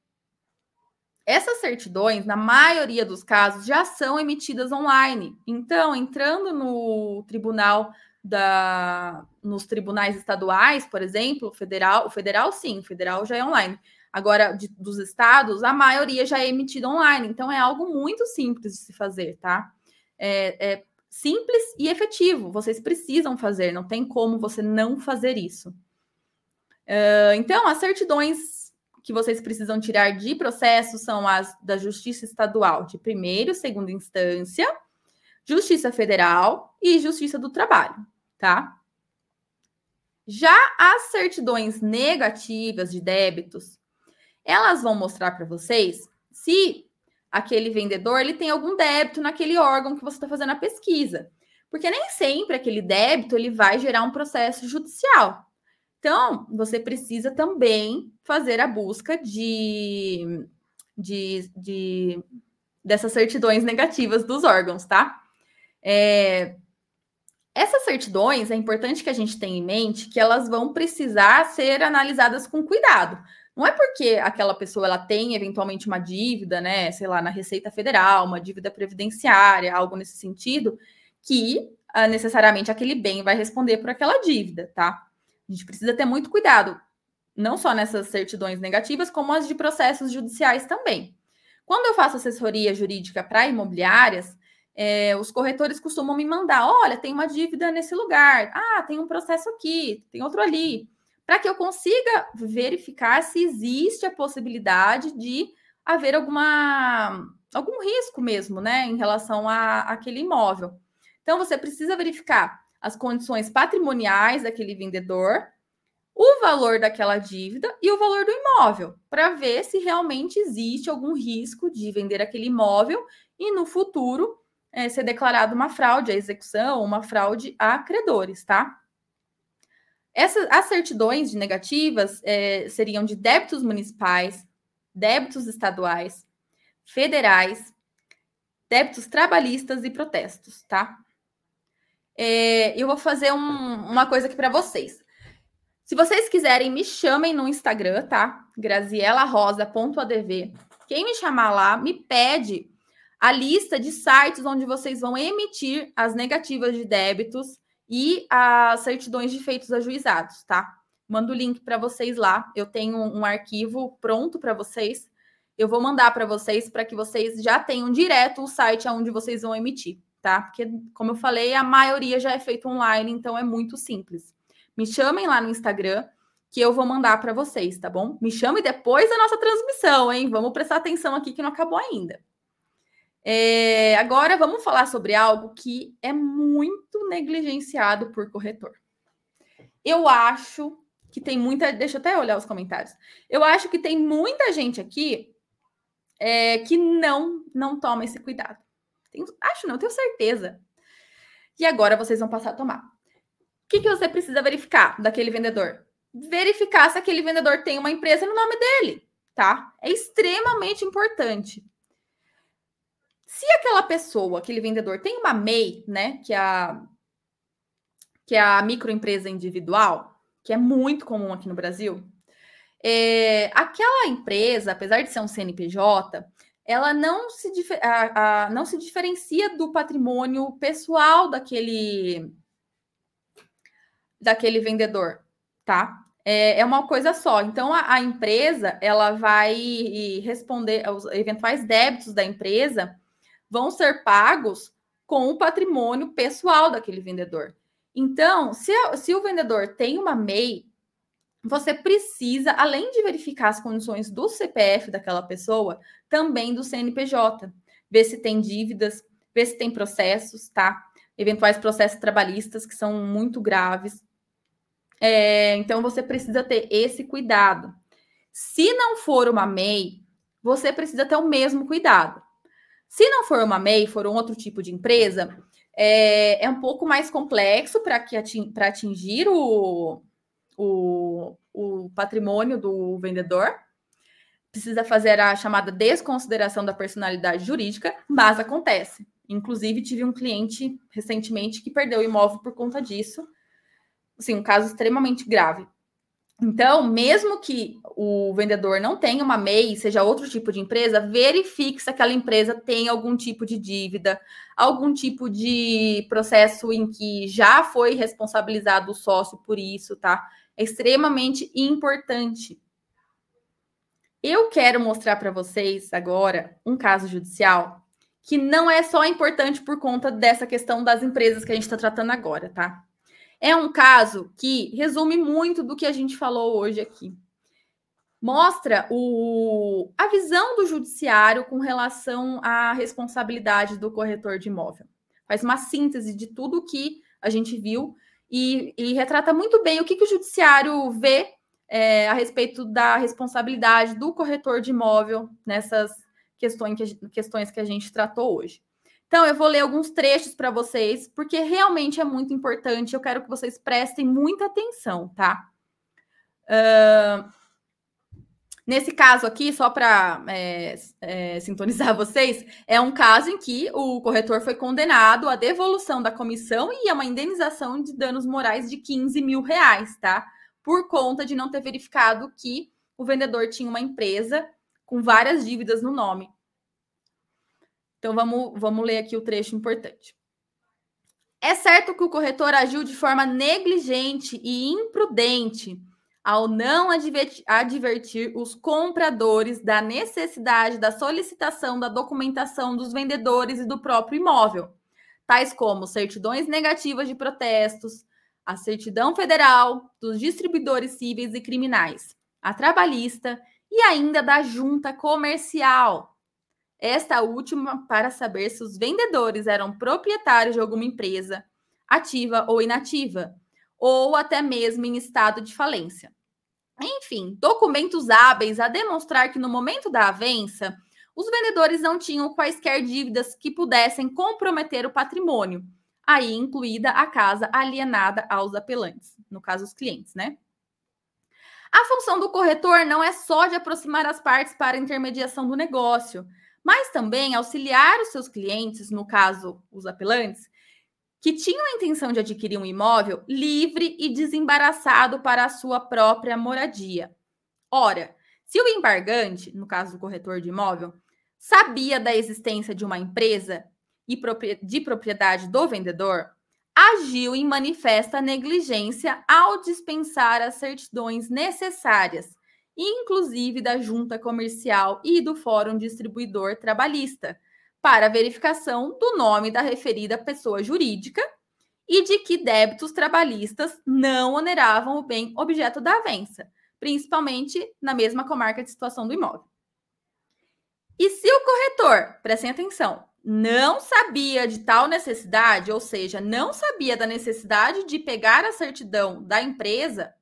essas certidões, na maioria dos casos, já são emitidas online. Então, entrando no tribunal da nos tribunais estaduais, por exemplo, federal, o federal sim, o federal já é online. Agora, de, dos estados, a maioria já é emitida online, então é algo muito simples de se fazer, tá? É, é simples e efetivo. Vocês precisam fazer, não tem como você não fazer isso. Uh, então, as certidões que vocês precisam tirar de processo são as da Justiça Estadual de primeira e segunda instância, Justiça Federal e Justiça do Trabalho, tá? Já as certidões negativas de débitos, elas vão mostrar para vocês se aquele vendedor ele tem algum débito naquele órgão que você está fazendo a pesquisa. Porque nem sempre aquele débito ele vai gerar um processo judicial. Então, você precisa também fazer a busca de, de, de dessas certidões negativas dos órgãos, tá? É, essas certidões é importante que a gente tenha em mente que elas vão precisar ser analisadas com cuidado. Não é porque aquela pessoa ela tem eventualmente uma dívida, né, sei lá, na Receita Federal, uma dívida previdenciária, algo nesse sentido, que uh, necessariamente aquele bem vai responder por aquela dívida, tá? A gente precisa ter muito cuidado, não só nessas certidões negativas, como as de processos judiciais também. Quando eu faço assessoria jurídica para imobiliárias, é, os corretores costumam me mandar: olha, tem uma dívida nesse lugar, ah, tem um processo aqui, tem outro ali para que eu consiga verificar se existe a possibilidade de haver alguma algum risco mesmo, né, em relação a aquele imóvel. Então você precisa verificar as condições patrimoniais daquele vendedor, o valor daquela dívida e o valor do imóvel, para ver se realmente existe algum risco de vender aquele imóvel e no futuro é, ser declarado uma fraude à execução, uma fraude a credores, tá? Essas, as certidões de negativas é, seriam de débitos municipais, débitos estaduais, federais, débitos trabalhistas e protestos, tá? É, eu vou fazer um, uma coisa aqui para vocês. Se vocês quiserem, me chamem no Instagram, tá? grazielarosa.adv. Quem me chamar lá, me pede a lista de sites onde vocês vão emitir as negativas de débitos e as certidões de feitos ajuizados, tá? Mando o link para vocês lá. Eu tenho um arquivo pronto para vocês. Eu vou mandar para vocês para que vocês já tenham direto o site aonde vocês vão emitir, tá? Porque, como eu falei, a maioria já é feito online, então é muito simples. Me chamem lá no Instagram que eu vou mandar para vocês, tá bom? Me chame depois da nossa transmissão, hein? Vamos prestar atenção aqui que não acabou ainda. É, agora vamos falar sobre algo que é muito negligenciado por corretor. Eu acho que tem muita. Deixa eu até olhar os comentários. Eu acho que tem muita gente aqui é, que não não toma esse cuidado. Tenho, acho não, tenho certeza. E agora vocês vão passar a tomar. O que, que você precisa verificar daquele vendedor? Verificar se aquele vendedor tem uma empresa no nome dele, tá? É extremamente importante. Se aquela pessoa, aquele vendedor, tem uma MEI, né, que é a, que é a microempresa individual, que é muito comum aqui no Brasil, é, aquela empresa, apesar de ser um CNPJ, ela não se, a, a, não se diferencia do patrimônio pessoal daquele, daquele vendedor, tá? É, é uma coisa só. Então, a, a empresa, ela vai responder aos eventuais débitos da empresa vão ser pagos com o patrimônio pessoal daquele vendedor. Então, se, se o vendedor tem uma MEI, você precisa, além de verificar as condições do CPF daquela pessoa, também do CNPJ. Ver se tem dívidas, ver se tem processos, tá? Eventuais processos trabalhistas que são muito graves. É, então, você precisa ter esse cuidado. Se não for uma MEI, você precisa ter o mesmo cuidado. Se não for uma MEI, for um outro tipo de empresa, é, é um pouco mais complexo para ating, atingir o, o, o patrimônio do vendedor. Precisa fazer a chamada desconsideração da personalidade jurídica, mas acontece. Inclusive, tive um cliente recentemente que perdeu o imóvel por conta disso. Assim, um caso extremamente grave. Então, mesmo que o vendedor não tenha uma MEI, seja outro tipo de empresa, verifique se aquela empresa tem algum tipo de dívida, algum tipo de processo em que já foi responsabilizado o sócio por isso, tá? Extremamente importante. Eu quero mostrar para vocês agora um caso judicial que não é só importante por conta dessa questão das empresas que a gente está tratando agora, tá? É um caso que resume muito do que a gente falou hoje aqui. Mostra o, a visão do judiciário com relação à responsabilidade do corretor de imóvel. Faz uma síntese de tudo que a gente viu e, e retrata muito bem o que, que o judiciário vê é, a respeito da responsabilidade do corretor de imóvel nessas questões que, questões que a gente tratou hoje. Então, eu vou ler alguns trechos para vocês, porque realmente é muito importante. Eu quero que vocês prestem muita atenção, tá? Uh, nesse caso aqui, só para é, é, sintonizar [laughs] vocês, é um caso em que o corretor foi condenado à devolução da comissão e a uma indenização de danos morais de 15 mil reais, tá? Por conta de não ter verificado que o vendedor tinha uma empresa com várias dívidas no nome. Então vamos, vamos ler aqui o trecho importante. É certo que o corretor agiu de forma negligente e imprudente ao não advertir, os compradores da necessidade da solicitação da documentação dos vendedores e do próprio imóvel, tais como certidões negativas de protestos, a certidão federal dos distribuidores cíveis e criminais, a trabalhista e ainda da junta comercial, esta última para saber se os vendedores eram proprietários de alguma empresa, ativa ou inativa, ou até mesmo em estado de falência. Enfim, documentos hábeis a demonstrar que no momento da avença, os vendedores não tinham quaisquer dívidas que pudessem comprometer o patrimônio, aí incluída a casa alienada aos apelantes, no caso os clientes, né? A função do corretor não é só de aproximar as partes para a intermediação do negócio, mas também auxiliar os seus clientes, no caso, os apelantes, que tinham a intenção de adquirir um imóvel livre e desembaraçado para a sua própria moradia. Ora, se o embargante, no caso do corretor de imóvel, sabia da existência de uma empresa de propriedade do vendedor, agiu em manifesta negligência ao dispensar as certidões necessárias inclusive da junta comercial e do Fórum Distribuidor Trabalhista, para verificação do nome da referida pessoa jurídica e de que débitos trabalhistas não oneravam o bem objeto da avença, principalmente na mesma comarca de situação do imóvel. E se o corretor, prestem atenção, não sabia de tal necessidade, ou seja, não sabia da necessidade de pegar a certidão da empresa,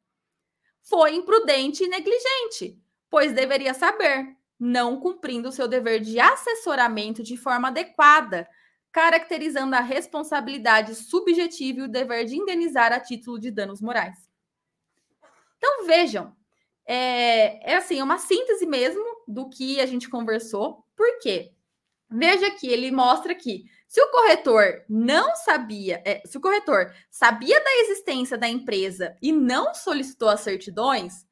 foi imprudente e negligente, pois deveria saber, não cumprindo seu dever de assessoramento de forma adequada, caracterizando a responsabilidade subjetiva e o dever de indenizar a título de danos morais. Então vejam, é, é assim, uma síntese mesmo do que a gente conversou. Por quê? Veja que ele mostra que se o corretor não sabia, é, se o corretor sabia da existência da empresa e não solicitou as certidões,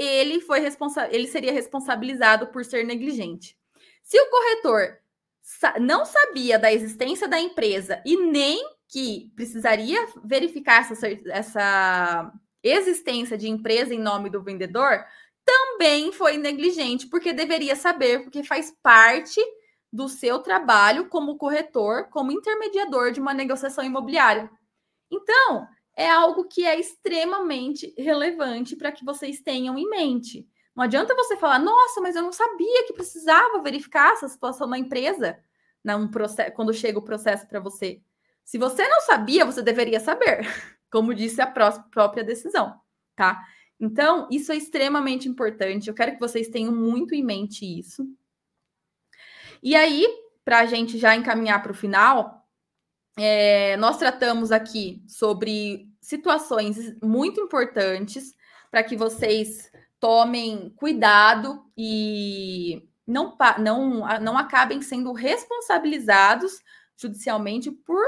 ele foi responsável, ele seria responsabilizado por ser negligente. Se o corretor sa não sabia da existência da empresa e nem que precisaria verificar essa, essa existência de empresa em nome do vendedor, também foi negligente, porque deveria saber, porque faz parte do seu trabalho como corretor, como intermediador de uma negociação imobiliária. Então, é algo que é extremamente relevante para que vocês tenham em mente. Não adianta você falar, nossa, mas eu não sabia que precisava verificar essa situação na empresa num processo, quando chega o processo para você. Se você não sabia, você deveria saber, [laughs] como disse a própria decisão, tá? Então, isso é extremamente importante. Eu quero que vocês tenham muito em mente isso. E aí, para a gente já encaminhar para o final, é, nós tratamos aqui sobre situações muito importantes para que vocês tomem cuidado e não, não, não acabem sendo responsabilizados judicialmente por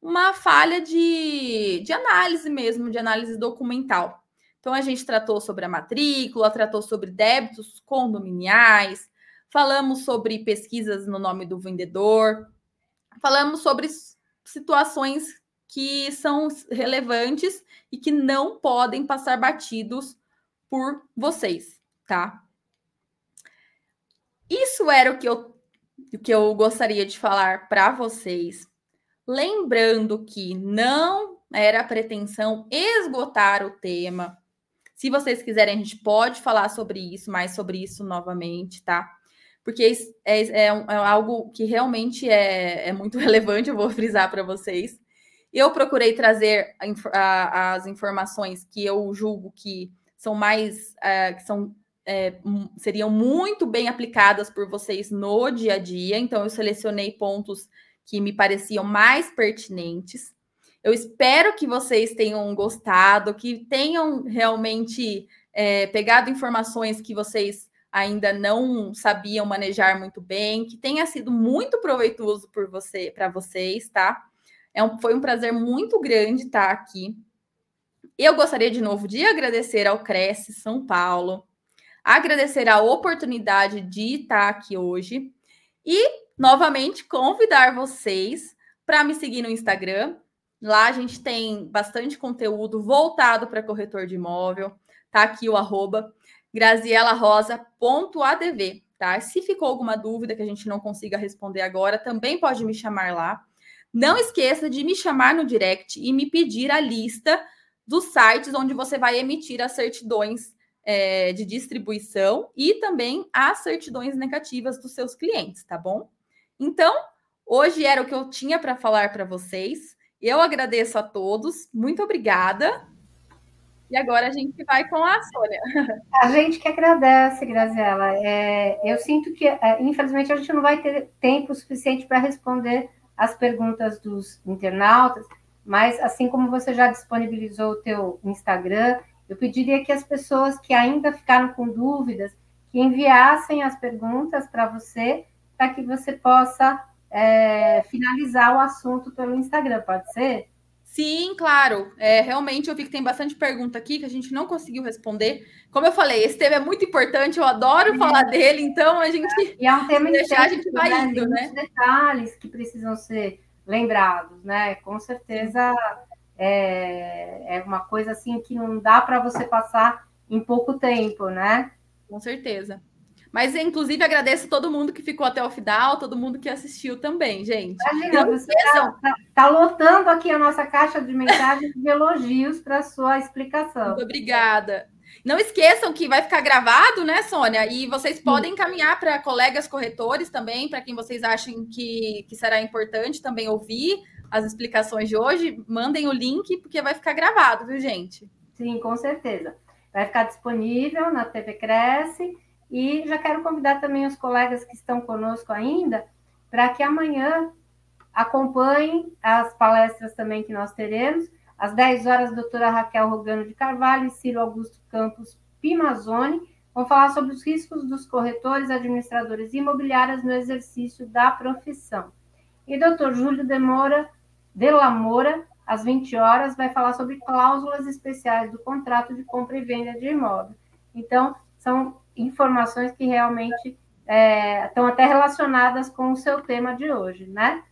uma falha de, de análise mesmo, de análise documental. Então, a gente tratou sobre a matrícula, tratou sobre débitos condominiais, falamos sobre pesquisas no nome do vendedor, falamos sobre situações que são relevantes e que não podem passar batidos por vocês, tá? isso era o que eu, o que eu gostaria de falar para vocês. Lembrando que não era a pretensão esgotar o tema. Se vocês quiserem, a gente pode falar sobre isso, mais sobre isso novamente, tá? Porque é, é, é algo que realmente é, é muito [laughs] relevante, eu vou frisar para vocês. Eu procurei trazer a, a, as informações que eu julgo que são mais, uh, que são é, seriam muito bem aplicadas por vocês no dia a dia. Então, eu selecionei pontos que me pareciam mais pertinentes. Eu espero que vocês tenham gostado, que tenham realmente é, pegado informações que vocês ainda não sabiam manejar muito bem, que tenha sido muito proveitoso por você, para vocês, tá? É um, foi um prazer muito grande estar aqui. Eu gostaria de novo de agradecer ao Cresce São Paulo, agradecer a oportunidade de estar aqui hoje e novamente convidar vocês para me seguir no Instagram. Lá a gente tem bastante conteúdo voltado para corretor de imóvel. Tá aqui o arroba grazielarosa.adv, tá? Se ficou alguma dúvida que a gente não consiga responder agora, também pode me chamar lá. Não esqueça de me chamar no direct e me pedir a lista dos sites onde você vai emitir as certidões é, de distribuição e também as certidões negativas dos seus clientes, tá bom? Então, hoje era o que eu tinha para falar para vocês. Eu agradeço a todos, muito obrigada. E agora a gente vai com a Sônia. [laughs] A gente que agradece, Graziela. É, eu sinto que, é, infelizmente, a gente não vai ter tempo suficiente para responder as perguntas dos internautas, mas assim como você já disponibilizou o teu Instagram, eu pediria que as pessoas que ainda ficaram com dúvidas, que enviassem as perguntas para você, para que você possa é, finalizar o assunto pelo Instagram, pode ser? Sim, claro. É, realmente eu vi que tem bastante pergunta aqui que a gente não conseguiu responder. Como eu falei, esse tema é muito importante, eu adoro é. falar dele, então a gente. E é um tema [laughs] deixar, a gente vai né? indo, né? detalhes que precisam ser lembrados, né? Com certeza é, é uma coisa assim que não dá para você passar em pouco tempo, né? Com certeza. Mas, inclusive, agradeço todo mundo que ficou até o final, todo mundo que assistiu também, gente. Imagina, você está tá, tá lotando aqui a nossa caixa de mensagens de elogios para a sua explicação. Muito obrigada. Não esqueçam que vai ficar gravado, né, Sônia? E vocês podem encaminhar para colegas corretores também, para quem vocês achem que, que será importante também ouvir as explicações de hoje, mandem o link, porque vai ficar gravado, viu, gente? Sim, com certeza. Vai ficar disponível na TV Cresce. E já quero convidar também os colegas que estão conosco ainda, para que amanhã acompanhem as palestras também que nós teremos. Às 10 horas, a doutora Raquel Rogano de Carvalho e Ciro Augusto Campos Pimazoni vão falar sobre os riscos dos corretores, administradores imobiliários no exercício da profissão. E doutor Júlio Demora de Moura, às 20 horas, vai falar sobre cláusulas especiais do contrato de compra e venda de imóvel. Então, são informações que realmente é, estão até relacionadas com o seu tema de hoje, né?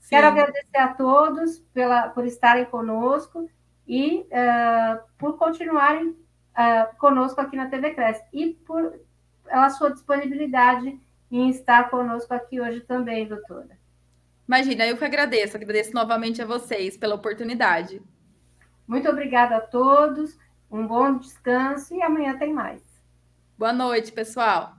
Sim. Quero agradecer a todos pela, por estarem conosco e uh, por continuarem uh, conosco aqui na TV Cresce e por a sua disponibilidade em estar conosco aqui hoje também, doutora. Imagina, eu que agradeço, agradeço novamente a vocês pela oportunidade. Muito obrigada a todos, um bom descanso e amanhã tem mais. Boa noite, pessoal.